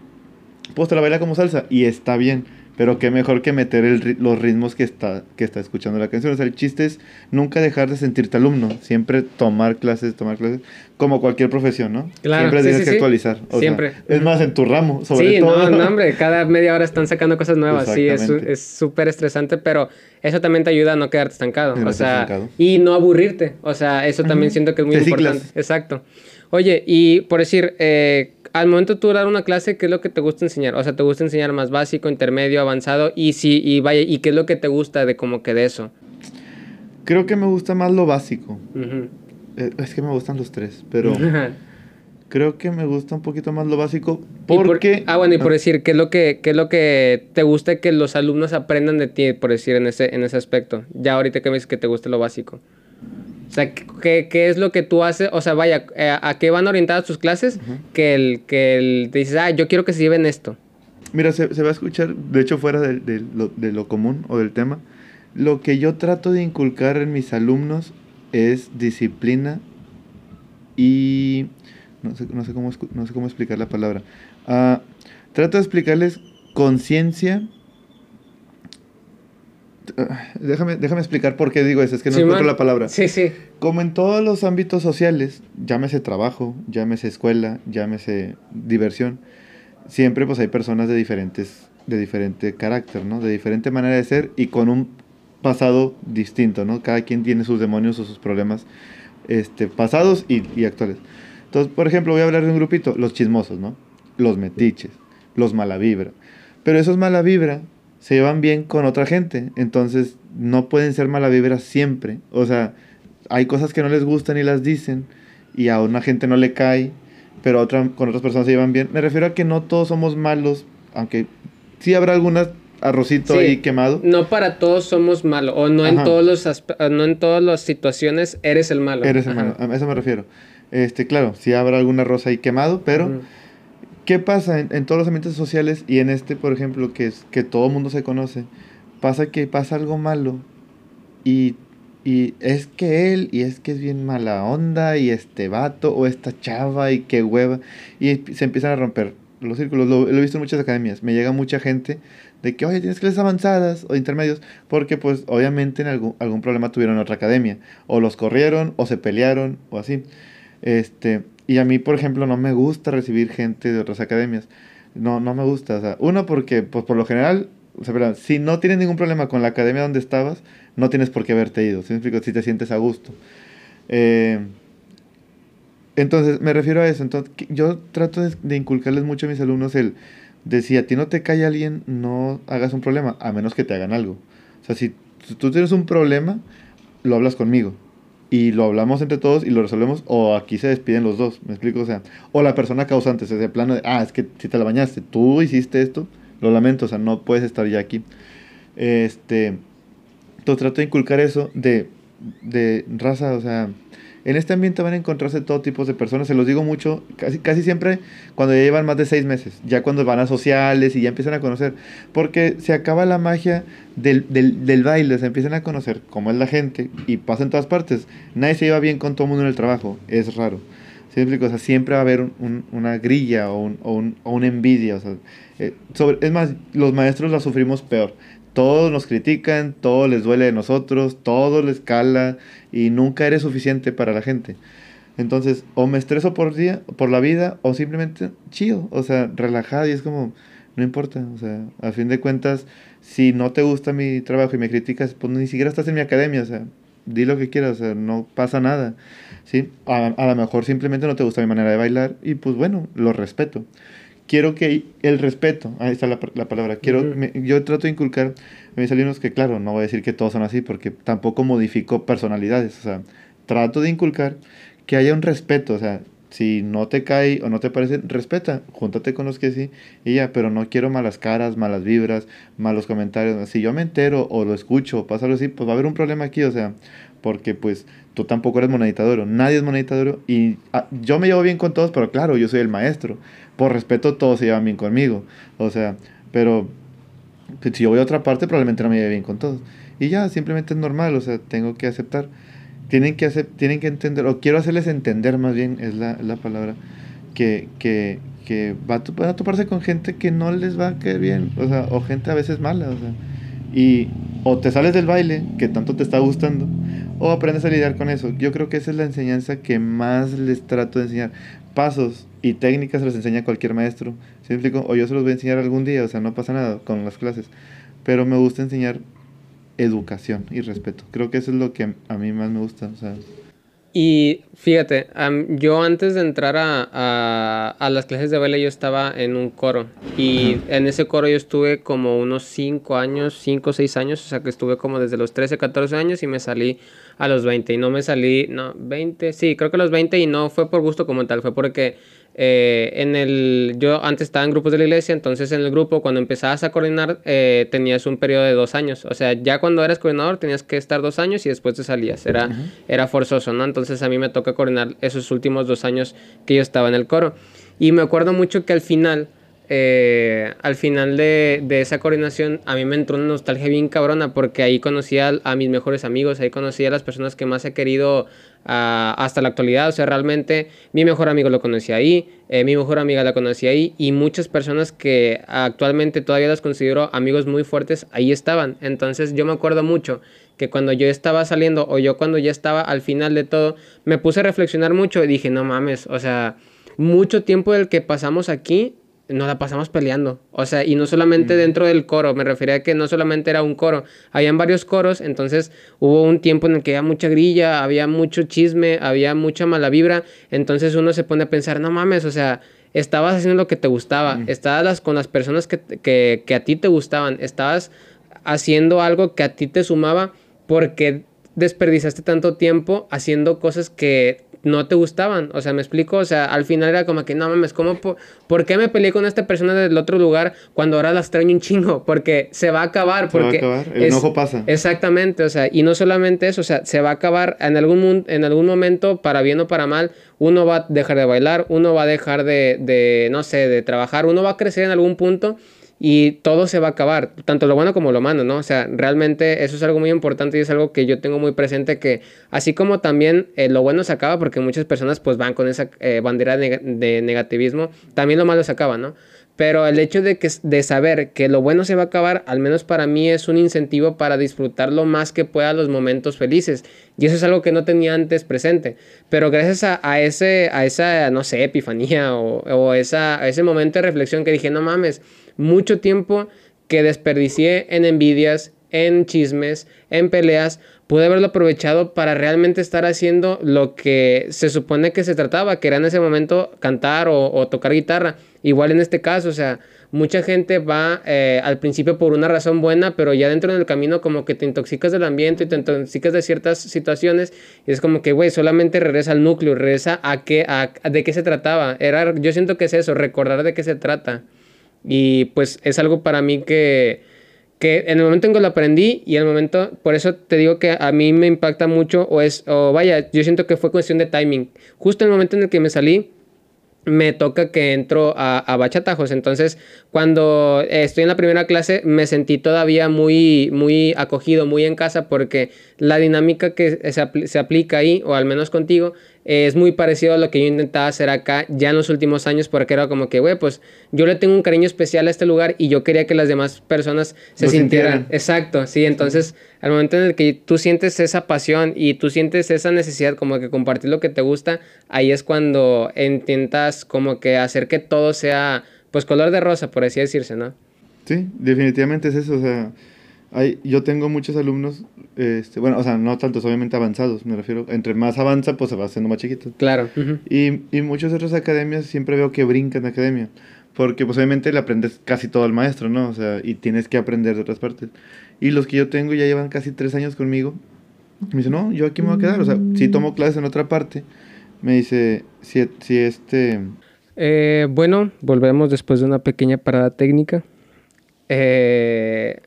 pues te la baila como salsa y está bien. Pero qué mejor que meter el los ritmos que está, que está escuchando la canción. O sea, el chiste es nunca dejar de sentirte alumno. Siempre tomar clases, tomar clases. Como cualquier profesión, ¿no? Claro, Siempre sí, tienes sí, que sí. actualizar. O sea, Siempre. es más, en tu ramo, sobre sí, todo. no, no, hombre, cada media hora están sacando cosas nuevas, sí, es Exactamente. es súper estresante, pero eso también te ayuda a no quedarte estancado, no o sea, estancado. y no aburrirte, o sea, eso también siento que es muy Te importante. ciclas. Exacto. Oye, y por decir, eh, al momento de tú dar una clase, ¿qué es lo que te gusta enseñar? O sea, ¿te gusta enseñar más básico, intermedio, avanzado? Y si, y vaya, ¿y qué es lo que te gusta de como que de eso? Creo que me gusta más lo básico. Eh, Es que me gustan los tres, pero creo que me gusta un poquito más lo básico Y por- porque... ah, bueno, y por decir, ¿qué es lo que, qué es lo que te gusta que los alumnos aprendan de ti, por decir, en ese, en ese aspecto? Ya ahorita que me dices que te gusta lo básico. O sea, ¿qué, qué es lo que tú haces? O sea, vaya, eh, ¿a qué van orientadas tus clases? Que el, que el, te dices, ah, yo quiero que se lleven esto. Mira, se, se va a escuchar, de hecho, fuera de, de lo, de lo común o del tema. Lo que yo trato de inculcar en mis alumnos es disciplina y... No sé, no sé, cómo, no sé cómo explicar la palabra. Ah, trato de explicarles conciencia. Déjame, déjame explicar por qué digo eso, es que no Sí, encuentro man. la palabra. Sí, sí. Como en todos los ámbitos sociales, llámese trabajo, llámese escuela, llámese diversión, siempre pues hay personas de diferentes de diferente carácter, ¿no? De diferente manera de ser y con un pasado distinto, ¿no? Cada quien tiene sus demonios o sus problemas este, pasados y, y actuales. Entonces, por ejemplo, voy a hablar de un grupito, los chismosos, ¿no? Los metiches, los mala vibra. Pero esos mala vibra se llevan bien con otra gente. Entonces, no pueden ser mala vibra siempre. O sea, hay cosas que no les gustan y las dicen, y a una gente no le cae, pero otra, con otras personas se llevan bien. Me refiero a que no todos somos malos, aunque sí habrá algunas arrocito ahí quemado. No para todos somos malos, o no en, todos los no en todas las situaciones eres el malo. Eres el malo, a eso me refiero. Este, claro, sí habrá alguna rosa ahí quemado, pero ¿qué pasa en, todos los ambientes sociales y en este, por ejemplo, que es que todo el mundo se conoce? Pasa que pasa algo malo y, y es que él, y es que es bien mala onda, y este vato, o esta chava, y qué hueva, y se empiezan a romper los círculos. Lo, lo he visto en muchas academias. Me llega mucha gente de que, oye, tienes clases avanzadas o intermedios, porque pues obviamente en algún, algún problema tuvieron en otra academia, o los corrieron, o se pelearon, o así. Este, y a mí, por ejemplo, no me gusta recibir gente de otras academias. No, no me gusta. O sea, uno, porque pues por lo general, o sea, si no tienes ningún problema con la academia donde estabas, no tienes por qué haberte ido, ¿sí? si te sientes a gusto. Eh, entonces, me refiero a eso. Entonces, yo trato de, de inculcarles mucho a mis alumnos el de si a ti no te cae alguien, no hagas un problema, a menos que te hagan algo. O sea, si tú tienes un problema, lo hablas conmigo. Y lo hablamos entre todos y lo resolvemos, o aquí se despiden los dos, ¿me explico? O sea, o la persona causante, ese plano de, ah, es que si te la bañaste, tú hiciste esto, lo lamento, o sea, no puedes estar ya aquí. Este, entonces trato de inculcar eso de, de raza, o sea, en este ambiente van a encontrarse todo tipo de personas, se los digo mucho, casi, casi siempre cuando ya llevan más de seis meses, ya cuando van a sociales y ya empiezan a conocer, porque se acaba la magia del, del, del baile, se empiezan a conocer cómo es la gente y pasa en todas partes. Nadie se lleva bien con todo el mundo en el trabajo, es raro. O sea, siempre va a haber un, una grilla o, un, o, un, o una envidia. Sea, eh, sobre, es más, los maestros la sufrimos peor todos nos critican, todo les duele de nosotros, todo les cala y nunca eres suficiente para la gente. Entonces, o me estreso por día, por la vida, o simplemente chido, o sea, relajado y es como, no importa, o sea, a fin de cuentas, si no te gusta mi trabajo y me criticas, pues ni siquiera estás en mi academia, o sea, di lo que quieras, o sea, no pasa nada, ¿sí? A, a lo mejor simplemente no te gusta mi manera de bailar y pues bueno, lo respeto quiero que el respeto, ahí está la, la palabra, quiero, yo trato de inculcar a mis alumnos que, claro, no voy a decir que todos son así, porque tampoco modifico personalidades, o sea, trato de inculcar que haya un respeto, o sea, si no te cae o no te parece, respeta, júntate con los que sí, y ya, pero no quiero malas caras, malas vibras, malos comentarios, si yo me entero o lo escucho pasa algo así, pues va a haber un problema aquí, o sea, porque pues tú tampoco eres moneditador, nadie es moneditador y ah, yo me llevo bien con todos, pero claro, yo soy el maestro, por respeto todos se llevan bien conmigo. O sea, pero pues, si yo voy a otra parte probablemente no me lleve bien con todos. Y ya, simplemente es normal, o sea, tengo que aceptar. Tienen que, hacer, tienen que entender, o quiero hacerles entender más bien, es la, la palabra, que, que, que va a, van a toparse con gente que no les va a caer bien, o sea, o gente a veces mala, o sea. Y o te sales del baile, que tanto te está gustando, o aprendes a lidiar con eso. Yo creo que esa es la enseñanza que más les trato de enseñar. Pasos y técnicas se los enseña cualquier maestro. ¿Sí O yo se los voy a enseñar algún día, o sea, no pasa nada con las clases. Pero me gusta enseñar educación y respeto. Creo que eso es lo que a mí más me gusta. O sea, y fíjate, yo antes de entrar a, a, las clases de baile yo estaba en un coro. Y en ese coro yo estuve como unos 5 años, 5 o 6 años, o sea que estuve como desde los 13, 14 años y me salí a los 20 y no me salí, no, 20, sí, creo que a los 20 y no fue por gusto como tal, fue porque eh, en el, yo antes estaba en grupos de la iglesia, entonces en el grupo cuando empezabas a coordinar eh, tenías un periodo de dos años. O sea, ya cuando eras coordinador tenías que estar dos años y después te salías. Era, era forzoso, ¿no? Entonces a mí me toca coordinar esos últimos dos años que yo estaba en el coro. Y me acuerdo mucho que al final eh, al final de, de, esa coordinación a mí me entró una nostalgia bien cabrona porque ahí conocí a, mis mejores amigos, ahí conocí a las personas que más he querido ah, hasta la actualidad. O sea, realmente mi mejor amigo lo conocí ahí, eh, mi mejor amiga la conocí ahí y muchas personas que actualmente todavía las considero amigos muy fuertes ahí estaban. Entonces yo me acuerdo mucho que cuando yo estaba saliendo o yo cuando ya estaba al final de todo, me puse a reflexionar mucho y dije, no mames, o sea, mucho tiempo del que pasamos aquí nos la pasamos peleando. O sea, y no solamente dentro del coro, me refería a que no solamente era un coro, habían varios coros, entonces hubo un tiempo en el que había mucha grilla, había mucho chisme, había mucha mala vibra, entonces uno se pone a pensar, no mames, o sea, estabas haciendo lo que te gustaba, estabas con las personas que, que, que a ti te gustaban, estabas haciendo algo que a ti te sumaba porque desperdiciaste tanto tiempo haciendo cosas que no te gustaban. O sea, me explico. O sea, al final era como que no mames, ¿cómo por, qué me peleé con esta persona del otro lugar cuando ahora la extraño un chingo? Porque se va a acabar. Porque se va a acabar. El enojo pasa. Exactamente. O sea, y no solamente eso. O sea, se va a acabar en algún, en algún momento, para bien o para mal. Uno va a dejar de bailar, uno va a dejar de, de, no sé, de trabajar, uno va a crecer en algún punto y todo se va a acabar, tanto lo bueno como lo malo, ¿no? O sea, realmente eso es algo muy importante y es algo que yo tengo muy presente que así como también eh, lo bueno se acaba porque muchas personas pues van con esa eh, bandera de, negativismo, también lo malo se acaba, ¿no? Pero el hecho de, que, de saber que lo bueno se va a acabar, al menos para mí es un incentivo para disfrutar lo más que pueda los momentos felices. Y eso es algo que no tenía antes presente. Pero gracias a, ese, a esa, no sé, epifanía o, o esa, a ese momento de reflexión que dije, no mames, mucho tiempo que desperdicié en envidias, en chismes, en peleas, pude haberlo aprovechado para realmente estar haciendo lo que se supone que se trataba, que era en ese momento cantar o, tocar guitarra. Igual en este caso, o sea, mucha gente va eh, al principio por una razón buena, pero ya dentro del camino como que te intoxicas del ambiente y te intoxicas de ciertas situaciones y es como que, güey, solamente regresa al núcleo, regresa a qué, a, de qué se trataba. Era, yo siento que es eso, recordar de qué se trata. Y pues es algo para mí que, que en el momento en que lo aprendí y en el momento, por eso te digo que a mí me impacta mucho o es, o vaya, yo siento que fue cuestión de timing. Justo en el momento en el que me salí, me toca que entro a, a, bachatajos. Entonces, cuando estoy en la primera clase, me sentí todavía muy, muy acogido, muy en casa, porque la dinámica que se, se aplica ahí, o al menos contigo, es muy parecido a lo que yo intentaba hacer acá ya en los últimos años porque era como que, güey, pues yo le tengo un cariño especial a este lugar y yo quería que las demás personas se sintieran. Exacto, sí, entonces al momento en el que tú sientes esa pasión y tú sientes esa necesidad como que compartir lo que te gusta, ahí es cuando intentas como que hacer que todo sea pues color de rosa, por así decirse, ¿no? Sí, definitivamente es eso, o sea, hay, yo tengo muchos alumnos, este, bueno, o sea, no tantos, obviamente avanzados, me refiero. Entre más avanza, pues se va haciendo más chiquito. Claro. y, y muchas otras academias siempre veo que brincan de academia. Porque, pues, obviamente le aprendes casi todo al maestro, ¿no? O sea, y tienes que aprender de otras partes. Y los que yo tengo ya llevan casi tres años conmigo. Me dice, no, yo aquí me voy a quedar. O sea, si tomo clases en otra parte, me dice, si, si este. Eh, bueno, volvemos después de una pequeña parada técnica. Eh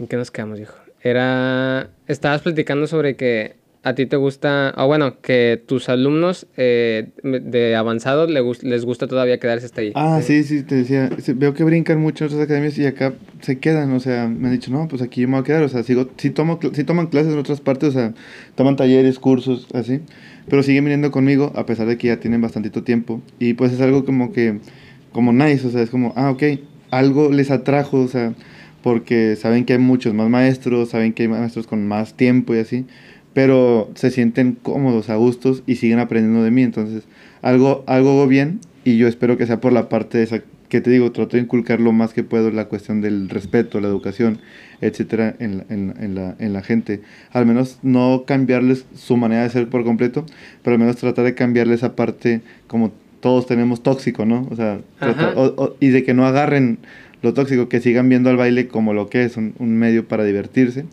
¿En qué nos quedamos, hijo? Era. Estabas platicando sobre que a ti te gusta. O bueno, que tus alumnos eh, de avanzado les gusta todavía quedarse hasta ahí. Ah, sí, sí, te decía. Veo que brincan mucho en otras academias y acá se quedan. O sea, me han dicho, no, pues aquí yo me voy a quedar. O sea, sigo, sí, tomo, sí toman clases en otras partes, o sea, toman talleres, cursos, así. Pero siguen viniendo conmigo a pesar de que ya tienen bastantito tiempo. Y pues es algo como que. Como nice, o sea, es como, ah, ok, algo les atrajo, o sea porque saben que hay muchos más maestros, saben que hay maestros con más tiempo y así, pero se sienten cómodos, a gustos y siguen aprendiendo de mí. Entonces, algo, algo hago bien y yo espero que sea por la parte de esa que te digo, trato de inculcar lo más que puedo la cuestión del respeto, la educación, etcétera, en, en, en, la, en la gente. Al menos no cambiarles su manera de ser por completo, pero al menos tratar de cambiarle esa parte como todos tenemos tóxico, ¿no? O sea, y de que no agarren lo tóxico, que sigan viendo al baile como lo que es, un, un medio para divertirse.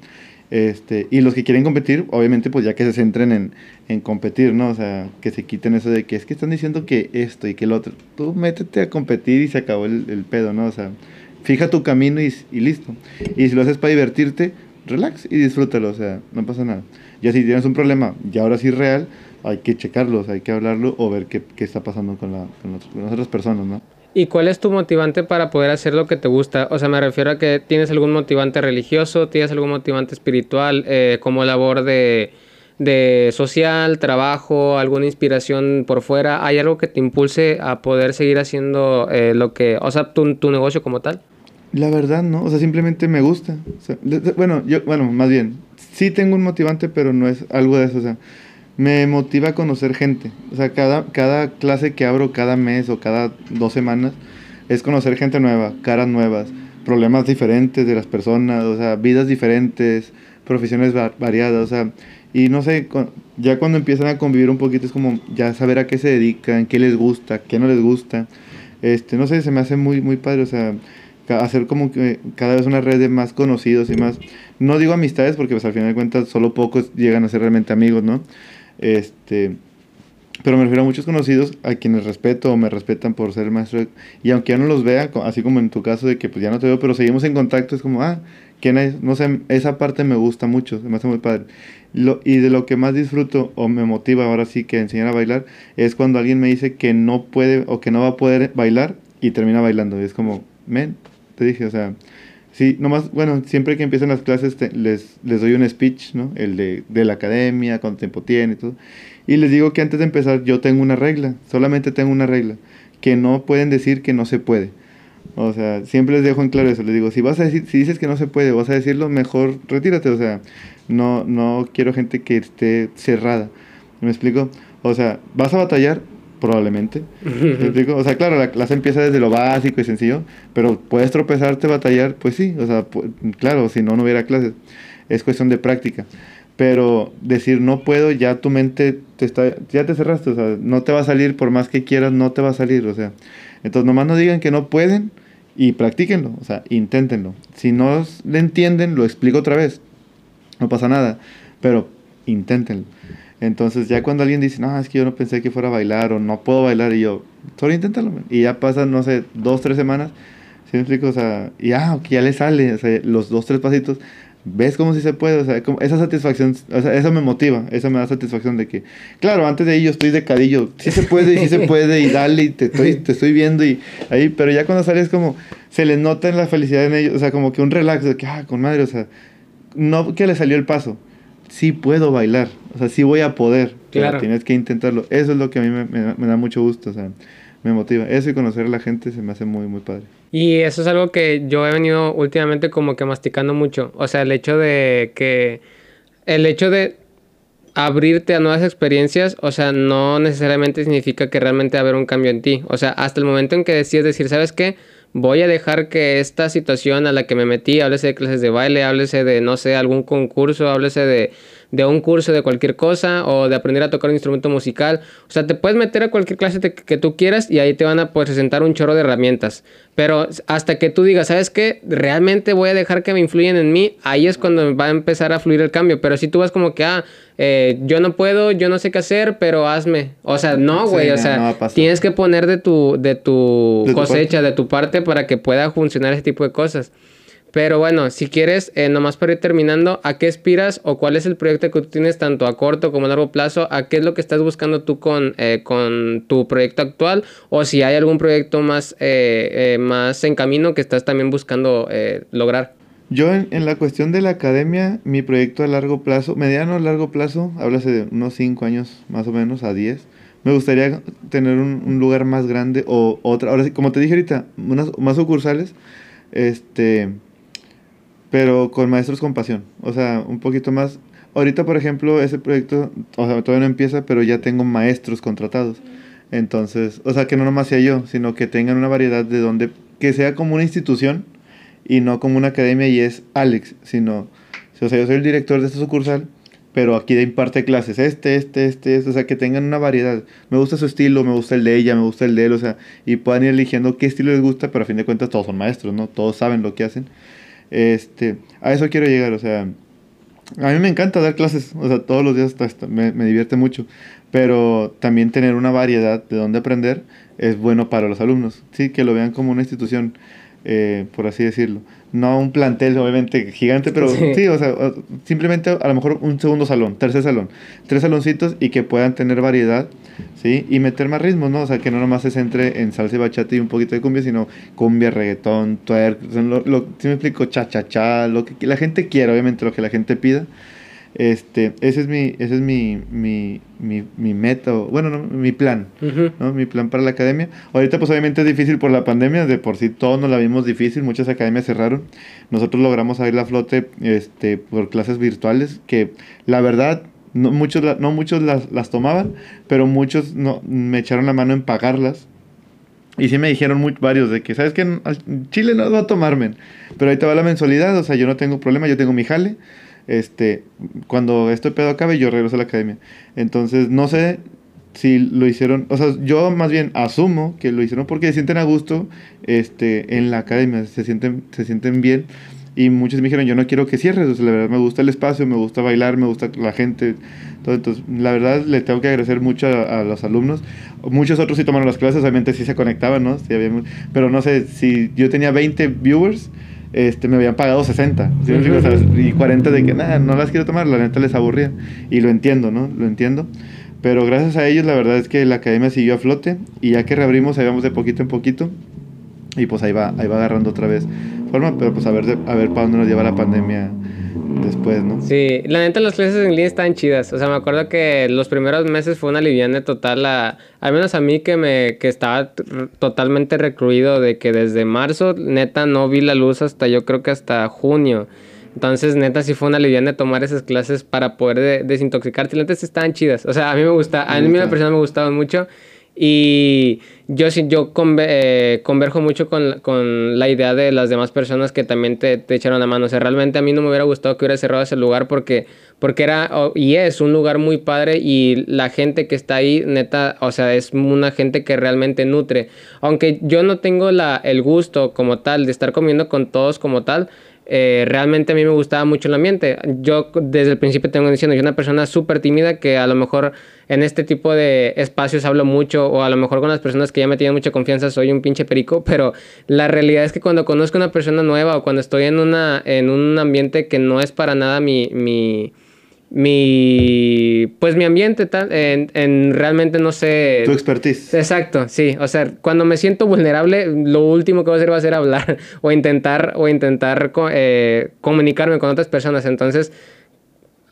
Este, y los que quieren competir, obviamente, pues ya que se centren en, en, competir, ¿no? O sea, que se quiten eso de que es que están diciendo que esto y que el otro. Tú métete a competir y se acabó el, el pedo, ¿no? O sea, fija tu camino y, y, listo. Y si lo haces para divertirte, relax y disfrútalo, o sea, no pasa nada. Ya si tienes un problema, y ahora sí real, hay que checarlo, hay que hablarlo o ver qué, qué está pasando con, la, con, con las otras personas, ¿no? ¿Y cuál es tu motivante para poder hacer lo que te gusta? O sea, me refiero a que tienes algún motivante religioso, tienes algún motivante espiritual, eh, como labor de, de social, trabajo, alguna inspiración por fuera. ¿Hay algo que te impulse a poder seguir haciendo eh, lo que, o sea, tu, negocio como tal? La verdad, no. O sea, simplemente me gusta. Bueno, yo, bueno, más bien, sí tengo un motivante, pero no es algo de eso. O sea, me motiva a conocer gente. O sea, cada, cada clase que abro cada mes o cada dos semanas es conocer gente nueva, caras nuevas, problemas diferentes de las personas, o sea, vidas diferentes, profesiones variadas, o sea, y no sé, ya cuando empiezan a convivir un poquito es como ya saber a qué se dedican, qué les gusta, qué no les gusta. Este, no sé, se me hace muy, muy padre, o sea, hacer como que cada vez una red de más conocidos y más, no digo amistades porque pues al final de cuentas solo pocos llegan a ser realmente amigos, ¿no? Este, pero me refiero a muchos conocidos a quienes respeto o me respetan por ser maestro. Y aunque ya no los vea, así como en tu caso de que pues ya no te veo, pero seguimos en contacto, es como, ah, ¿quién es? No sé, esa parte me gusta mucho, me hace muy padre. Lo, y de lo que más disfruto o me motiva ahora sí que enseñar a bailar es cuando alguien me dice que no puede o que no va a poder bailar y termina bailando. Y es como, men, te dije, o sea, sí, nomás, bueno, siempre que empiezan las clases les, les doy un speech, ¿no? El de, de la academia, cuánto tiempo tiene y todo. Y les digo que antes de empezar yo tengo una regla, solamente tengo una regla, que no pueden decir que no se puede. O sea, siempre les dejo en claro eso, les digo, si vas a decir, si dices que no se puede, vas a decirlo, mejor retírate, o sea, no, no quiero gente que esté cerrada. ¿Me explico? O sea, vas a batallar, probablemente. O sea, claro, la clase empieza desde lo básico y sencillo, pero puedes tropezarte, batallar, pues sí, o sea, claro, si no, no hubiera clases. Es cuestión de práctica. Pero decir no puedo, ya tu mente te está, ya te cerraste, o sea, no te va a salir por más que quieras, no te va a salir, o sea. Entonces, nomás no digan que no pueden y practíquenlo, o sea, inténtenlo. Si no le entienden, lo explico otra vez. No pasa nada, pero inténtenlo. Entonces ya cuando alguien dice, no, es que yo no pensé que fuera a bailar o no puedo bailar, y yo, solo inténtalo. Y ya pasan, no sé, dos, tres semanas, ¿sí me explico? O sea, y ah, ya le sale, o sea, los dos, tres pasitos, ves cómo si se puede, o sea, como esa satisfacción, o sea, eso me motiva, eso me da satisfacción de que, claro, antes de ahí yo estoy de cadillo, sí se puede y sí se puede y dale y te estoy, te estoy viendo y ahí, pero ya cuando sales como, se les nota en la felicidad en ellos, o sea, como que un relax de que, ah, con madre, o sea, no que le salió el paso, sí puedo bailar, o sea, sí voy a poder, claro. tienes que intentarlo. Eso es lo que a mí me, me, da mucho gusto, o sea, me motiva. Eso y conocer a la gente se me hace muy, muy padre. Y eso es algo que yo he venido últimamente como que masticando mucho. O sea, el hecho de que... El hecho de abrirte a nuevas experiencias, o sea, no necesariamente significa que realmente va a haber un cambio en ti. O sea, hasta el momento en que decides decir, ¿sabes qué? Voy a dejar que esta situación a la que me metí, háblese de clases de baile, háblese de, no sé, algún concurso, háblese de, de un curso de cualquier cosa o de aprender a tocar un instrumento musical. O sea, te puedes meter a cualquier clase que tú quieras y ahí te van a presentar un chorro de herramientas. Pero hasta que tú digas, ¿sabes qué? Realmente voy a dejar que me influyan en mí, ahí es cuando va a empezar a fluir el cambio. Pero si tú vas como que, ah, eh, yo no puedo, yo no sé qué hacer, pero hazme. O sea, no, güey, o sea, tienes que poner de tu, de tu cosecha, de tu parte para que pueda funcionar ese tipo de cosas. Pero bueno, si quieres, eh, nomás para ir terminando, ¿a qué aspiras o cuál es el proyecto que tú tienes tanto a corto como a largo plazo? ¿A qué es lo que estás buscando tú con, eh, con tu proyecto actual? O si hay algún proyecto más, eh, más en camino que estás también buscando lograr. Yo en, la cuestión de la academia, mi proyecto a largo plazo, mediano a largo plazo, háblase de unos 5 años más o menos a 10. Me gustaría tener un, lugar más grande o otra, ahora como te dije ahorita, más sucursales. Este, pero con maestros con pasión. O sea, un poquito más. Ahorita, por ejemplo, ese proyecto, o sea, todavía no empieza, pero ya tengo maestros contratados. Entonces, o sea, que no nomás sea yo, sino que tengan una variedad de donde, que sea como una institución y no como una academia y es Alex, sino, o sea, yo soy el director de esta sucursal, pero aquí imparte clases, este, este, este, este, o sea, que tengan una variedad. Me gusta su estilo, me gusta el de ella, me gusta el de él, o sea, y puedan ir eligiendo qué estilo les gusta, pero a fin de cuentas todos son maestros, ¿no? Todos saben lo que hacen. Este, a eso quiero llegar, o sea, a mí me encanta dar clases, o sea, todos los días me, me, divierte mucho, pero también tener una variedad de dónde aprender es bueno para los alumnos, sí, que lo vean como una institución, eh, por así decirlo no un plantel obviamente gigante, pero sí. o sea, simplemente a lo mejor un segundo salón, tercer salón, tres saloncitos y que puedan tener variedad, ¿sí? Y meter más ritmos, ¿no? O sea, que no nomás se centre en salsa y bachata y un poquito de cumbia, sino cumbia, reggaetón, twerk, lo, lo, si me explico, cha, cha, cha, lo que la gente quiera, obviamente lo que la gente pida. Este, ese es mi, ese es mi, mi, mi, mi meta, bueno, no, mi plan, ¿no? Mi plan para la academia. Ahorita pues obviamente es difícil por la pandemia, de por sí todos nos la vimos difícil, muchas academias cerraron. Nosotros logramos abrir la flote este, por clases virtuales, que la verdad no muchos, no muchos las, las tomaban, pero muchos no, me echaron la mano en pagarlas. Y sí me dijeron muy, varios de que, ¿sabes qué? Chile no va a tomarme. Pero ahí te va la mensualidad, o sea, yo no tengo problema, yo tengo mi jale este, cuando este pedo acabe, yo regreso a la academia. Entonces, no sé si lo hicieron, o sea, yo más bien asumo que lo hicieron porque se sienten a gusto este, en la academia, se sienten, se sienten bien. Y muchos me dijeron, yo no quiero que cierres, o sea, la verdad me gusta el espacio, me gusta bailar, me gusta la gente. Todo, entonces, la verdad le tengo que agradecer mucho a, los alumnos. Muchos otros sí tomaron las clases, obviamente sí se conectaban, ¿no? Sí había, pero no sé, si yo tenía 20 viewers, este, me habían pagado 60. y 40 de que, nada, no las quiero tomar, la neta les aburría. Y lo entiendo, ¿no? Lo entiendo. Pero gracias a ellos la verdad es que la academia siguió a flote y ya que reabrimos ahí vamos de poquito en poquito y pues ahí va, ahí va agarrando otra vez forma, pero pues a ver, a ver para dónde nos lleva la pandemia después, ¿no? Sí, la neta las clases en línea están chidas. O sea, me acuerdo que los primeros meses fue una liviana total, a, al menos a mí que me que estaba totalmente recluido de que desde marzo neta no vi la luz hasta yo creo que hasta junio. Entonces, neta, sí fue una liviana tomar esas clases para poder desintoxicarte. Las neta estaban chidas. O sea, a mí me gusta, a mí la persona me gustaban mucho. Y yo yo eh, converjo mucho con, con, la idea de las demás personas que también te, te, echaron la mano. O sea, realmente a mí no me hubiera gustado que hubiera cerrado ese lugar porque, porque era y es un lugar muy padre y la gente que está ahí, neta, o sea, es una gente que realmente nutre. Aunque yo no tengo la, el gusto como tal de estar comiendo con todos como tal, eh, realmente a mí me gustaba mucho el ambiente. Yo desde el principio tengo diciendo, yo una persona súper tímida que a lo mejor en este tipo de espacios hablo mucho o a lo mejor con las personas que ya me tienen mucha confianza soy un pinche perico, pero la realidad es que cuando conozco a una persona nueva o cuando estoy en, una, en un ambiente que no es para nada mi, mi mi pues mi ambiente tal en, en, realmente no sé. Tu expertise. Exacto sí. O sea cuando me siento vulnerable lo último que voy a hacer va a ser hablar o intentar o intentar eh, comunicarme con otras personas. Entonces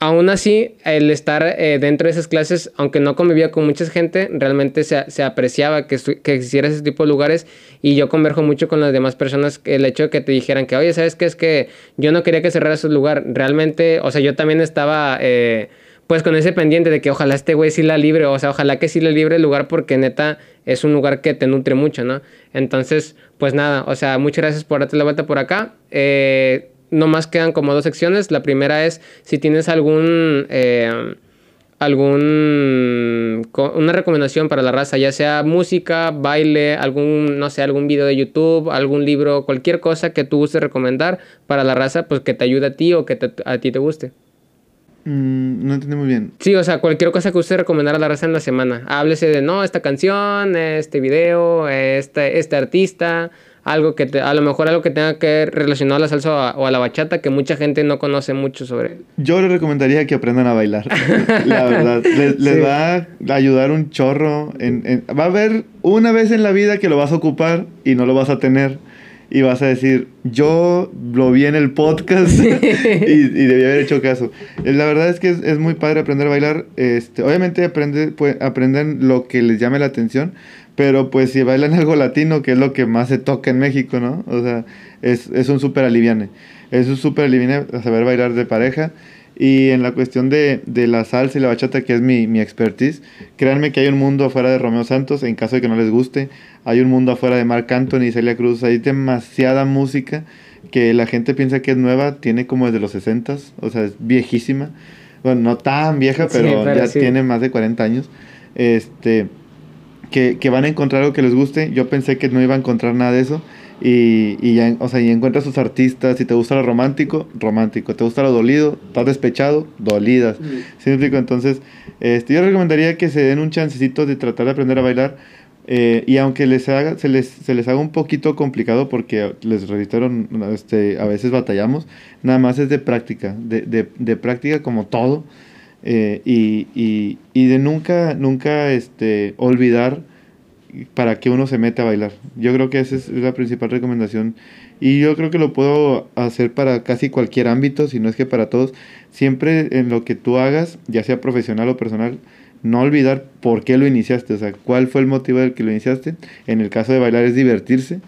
aún así, el estar eh, dentro de esas clases, aunque no convivía con mucha gente, realmente se, apreciaba que, que, existiera ese tipo de lugares y yo converjo mucho con las demás personas, el hecho de que te dijeran que, oye, ¿sabes qué? Es que yo no quería que cerrara ese lugar. Realmente, o sea, yo también estaba... Eh, pues con ese pendiente de que ojalá este güey sí la libre, o sea, ojalá que sí le libre el lugar porque neta es un lugar que te nutre mucho, ¿no? Entonces, pues nada, o sea, muchas gracias por darte la vuelta por acá. Eh, no más quedan como dos secciones. La primera es si tienes algún... Eh, algún una recomendación para la raza, ya sea música, baile, algún no sé, algún video de YouTube, algún libro, cualquier cosa que tú guste recomendar para la raza, pues que te ayude a ti o que a ti te guste. Mm, no entendí muy bien. Sí, o sea, cualquier cosa que usted recomendar a la raza en la semana. Háblese de, no, esta canción, este video, este, este artista, algo que te, a lo mejor algo que tenga que relacionado a la salsa o a, la bachata que mucha gente no conoce mucho sobre. Yo les recomendaría que aprendan a bailar. la verdad, les, va a ayudar un chorro. En, va a haber una vez en la vida que lo vas a ocupar y no lo vas a tener. Y vas a decir, yo lo vi en el podcast y, y, debí haber hecho caso. Eh, la verdad es que es, es muy padre aprender a bailar. Este, obviamente aprende, pues, aprenden lo que les llame la atención, pero pues si bailan algo latino, que es lo que más se toca en México, ¿no? O sea, es, es un súper aliviane. Es un súper aliviane saber bailar de pareja. Y en la cuestión de, de, la salsa y la bachata, que es mi, mi expertise, créanme que hay un mundo afuera de Romeo Santos, en caso de que no les guste. Hay un mundo afuera de Marc Anthony y Celia Cruz. Hay demasiada música que la gente piensa que es nueva, tiene como desde los 60 o sea, es viejísima. Bueno, no tan vieja, pero, ya tiene más de 40 años. Este que, que, van a encontrar algo que les guste. Yo pensé que no iba a encontrar nada de eso. Y, y ya, o sea, y encuentras sus artistas. Si te gusta lo romántico, romántico. Te gusta lo dolido, estás despechado, dolidas. ¿Sí Entonces, este, yo recomendaría que se den un chancecito de tratar de aprender a bailar. Eh, y aunque les haga, se, les, se les haga un poquito complicado porque les registraron, este, a veces batallamos, nada más es de práctica, de, de, de práctica como todo. Eh, y, y, y, de nunca, nunca este, olvidar para qué uno se mete a bailar. Yo creo que esa es la principal recomendación. Y yo creo que lo puedo hacer para casi cualquier ámbito, si no es que para todos. Siempre en lo que tú hagas, ya sea profesional o personal, no olvidar por qué lo iniciaste, o sea, cuál fue el motivo del que lo iniciaste. En el caso de bailar es divertirse.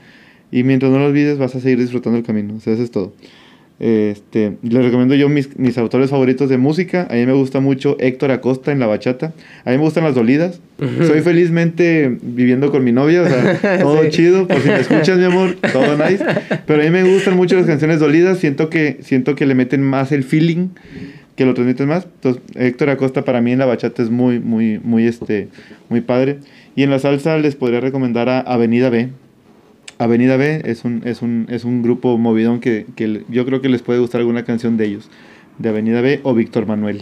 Y mientras no lo olvides, vas a seguir disfrutando el camino. O sea, eso es todo. Este, les recomiendo yo mis, mis, autores favoritos de música. A mí me gusta mucho Héctor Acosta en la bachata. A mí me gustan las dolidas. Soy felizmente viviendo con mi novia, o sea, todo chido. Por si me escuchas, mi amor, todo nice. Pero a mí me gustan mucho las canciones dolidas. Siento que, siento que le meten más el feeling, que lo transmiten más. Entonces, Héctor Acosta para mí en la bachata es muy, muy, muy, este, muy padre. Y en la salsa les podría recomendar a Avenida B. Avenida B es un, es un, es un grupo movidón que, que, yo creo que les puede gustar alguna canción de ellos, de Avenida B o Víctor Manuel.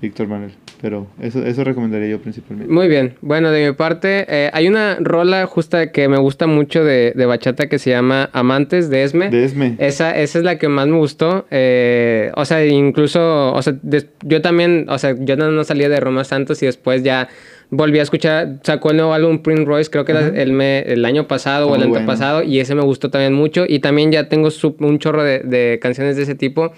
Víctor Manuel, pero eso, eso recomendaría yo principalmente. Muy bien, bueno, de mi parte, eh, hay una rola justa que me gusta mucho de, de, bachata que se llama Amantes de Esme. De Esme. Esa, esa es la que más me gustó, eh, o sea, incluso, o sea, yo también, o sea, yo no, no salía de Roma Santos y después ya volví a escuchar, sacó el nuevo álbum Prince Royce, creo que era el, el año pasado o el antepasado, y ese me gustó también mucho. Y también ya tengo un chorro de, de, canciones de ese tipo.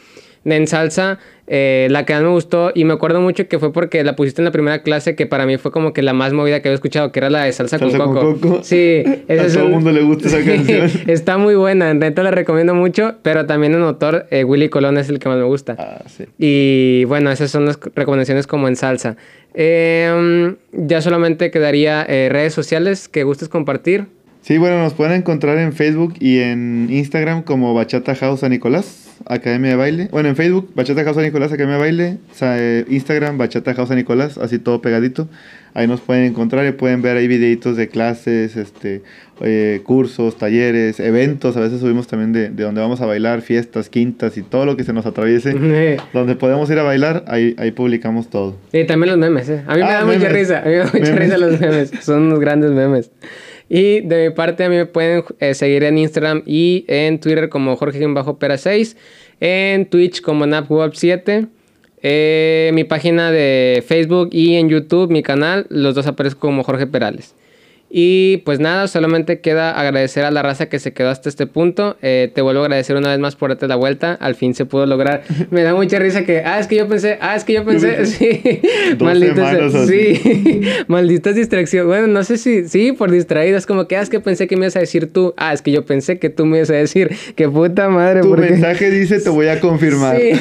En salsa, eh, la que más me gustó, y me acuerdo mucho que fue porque la pusiste en la primera clase, que para mí fue como que la más movida que había escuchado, que era la de Salsa, con, coco. Sí, a todo el mundo le gusta esa canción. está muy buena, en realidad la recomiendo mucho, pero también en autor, eh, Willy Colón es el que más me gusta. Ah, sí. Y bueno, esas son las recomendaciones como en salsa. Eh, ya solamente quedaría eh, redes sociales que gustes compartir. Sí, bueno, nos pueden encontrar en Facebook y en Instagram como Bachata House a Nicolás, Academia de Baile. Bueno, en Facebook, Bachata House a Nicolás, Academia de Baile. O sea, eh, Instagram, Bachata House a Nicolás, así todo pegadito. Ahí nos pueden encontrar y pueden ver ahí videitos de clases, este, eh, cursos, talleres, eventos. A veces subimos también de, de, donde vamos a bailar, fiestas, quintas y todo lo que se nos atraviese. donde podemos ir a bailar, ahí, ahí publicamos todo. Y también los memes, ¿eh? A mí me ah, da mucha risa. A mí me da mucha risa los memes. Son unos grandes memes. Y de mi parte, a mí me pueden eh, seguir en Instagram y en Twitter como Jorge-Pera6, en Twitch como NapWeb7, eh, mi página de Facebook y en YouTube, mi canal, los dos aparezco como Jorge Perales. Y pues nada, solamente queda agradecer a la raza que se quedó hasta este punto. Eh, te vuelvo a agradecer una vez más por darte la vuelta. Al fin se pudo lograr. Me da mucha risa que, ah, es que yo pensé, ah, es que yo pensé, sí. Malditas, sí. Malditas distracciones. Bueno, no sé si, sí, por distraídas, como que, ah, es que pensé que me ibas a decir tú. Ah, es que yo pensé que tú me ibas a decir, que puta madre. Tu mensaje dice, te voy a confirmar. Sí.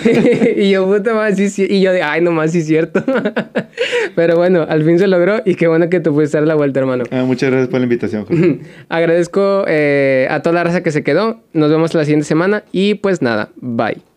y yo, puta madre, sí, sí. Y yo, de, ay, nomás, sí es cierto. Pero bueno, al fin se logró y qué bueno que te pudiste dar la vuelta, hermano. Ah, muchas gracias por la invitación, Jorge. Agradezco eh, a toda la raza que se quedó. Nos vemos la siguiente semana y pues nada, bye.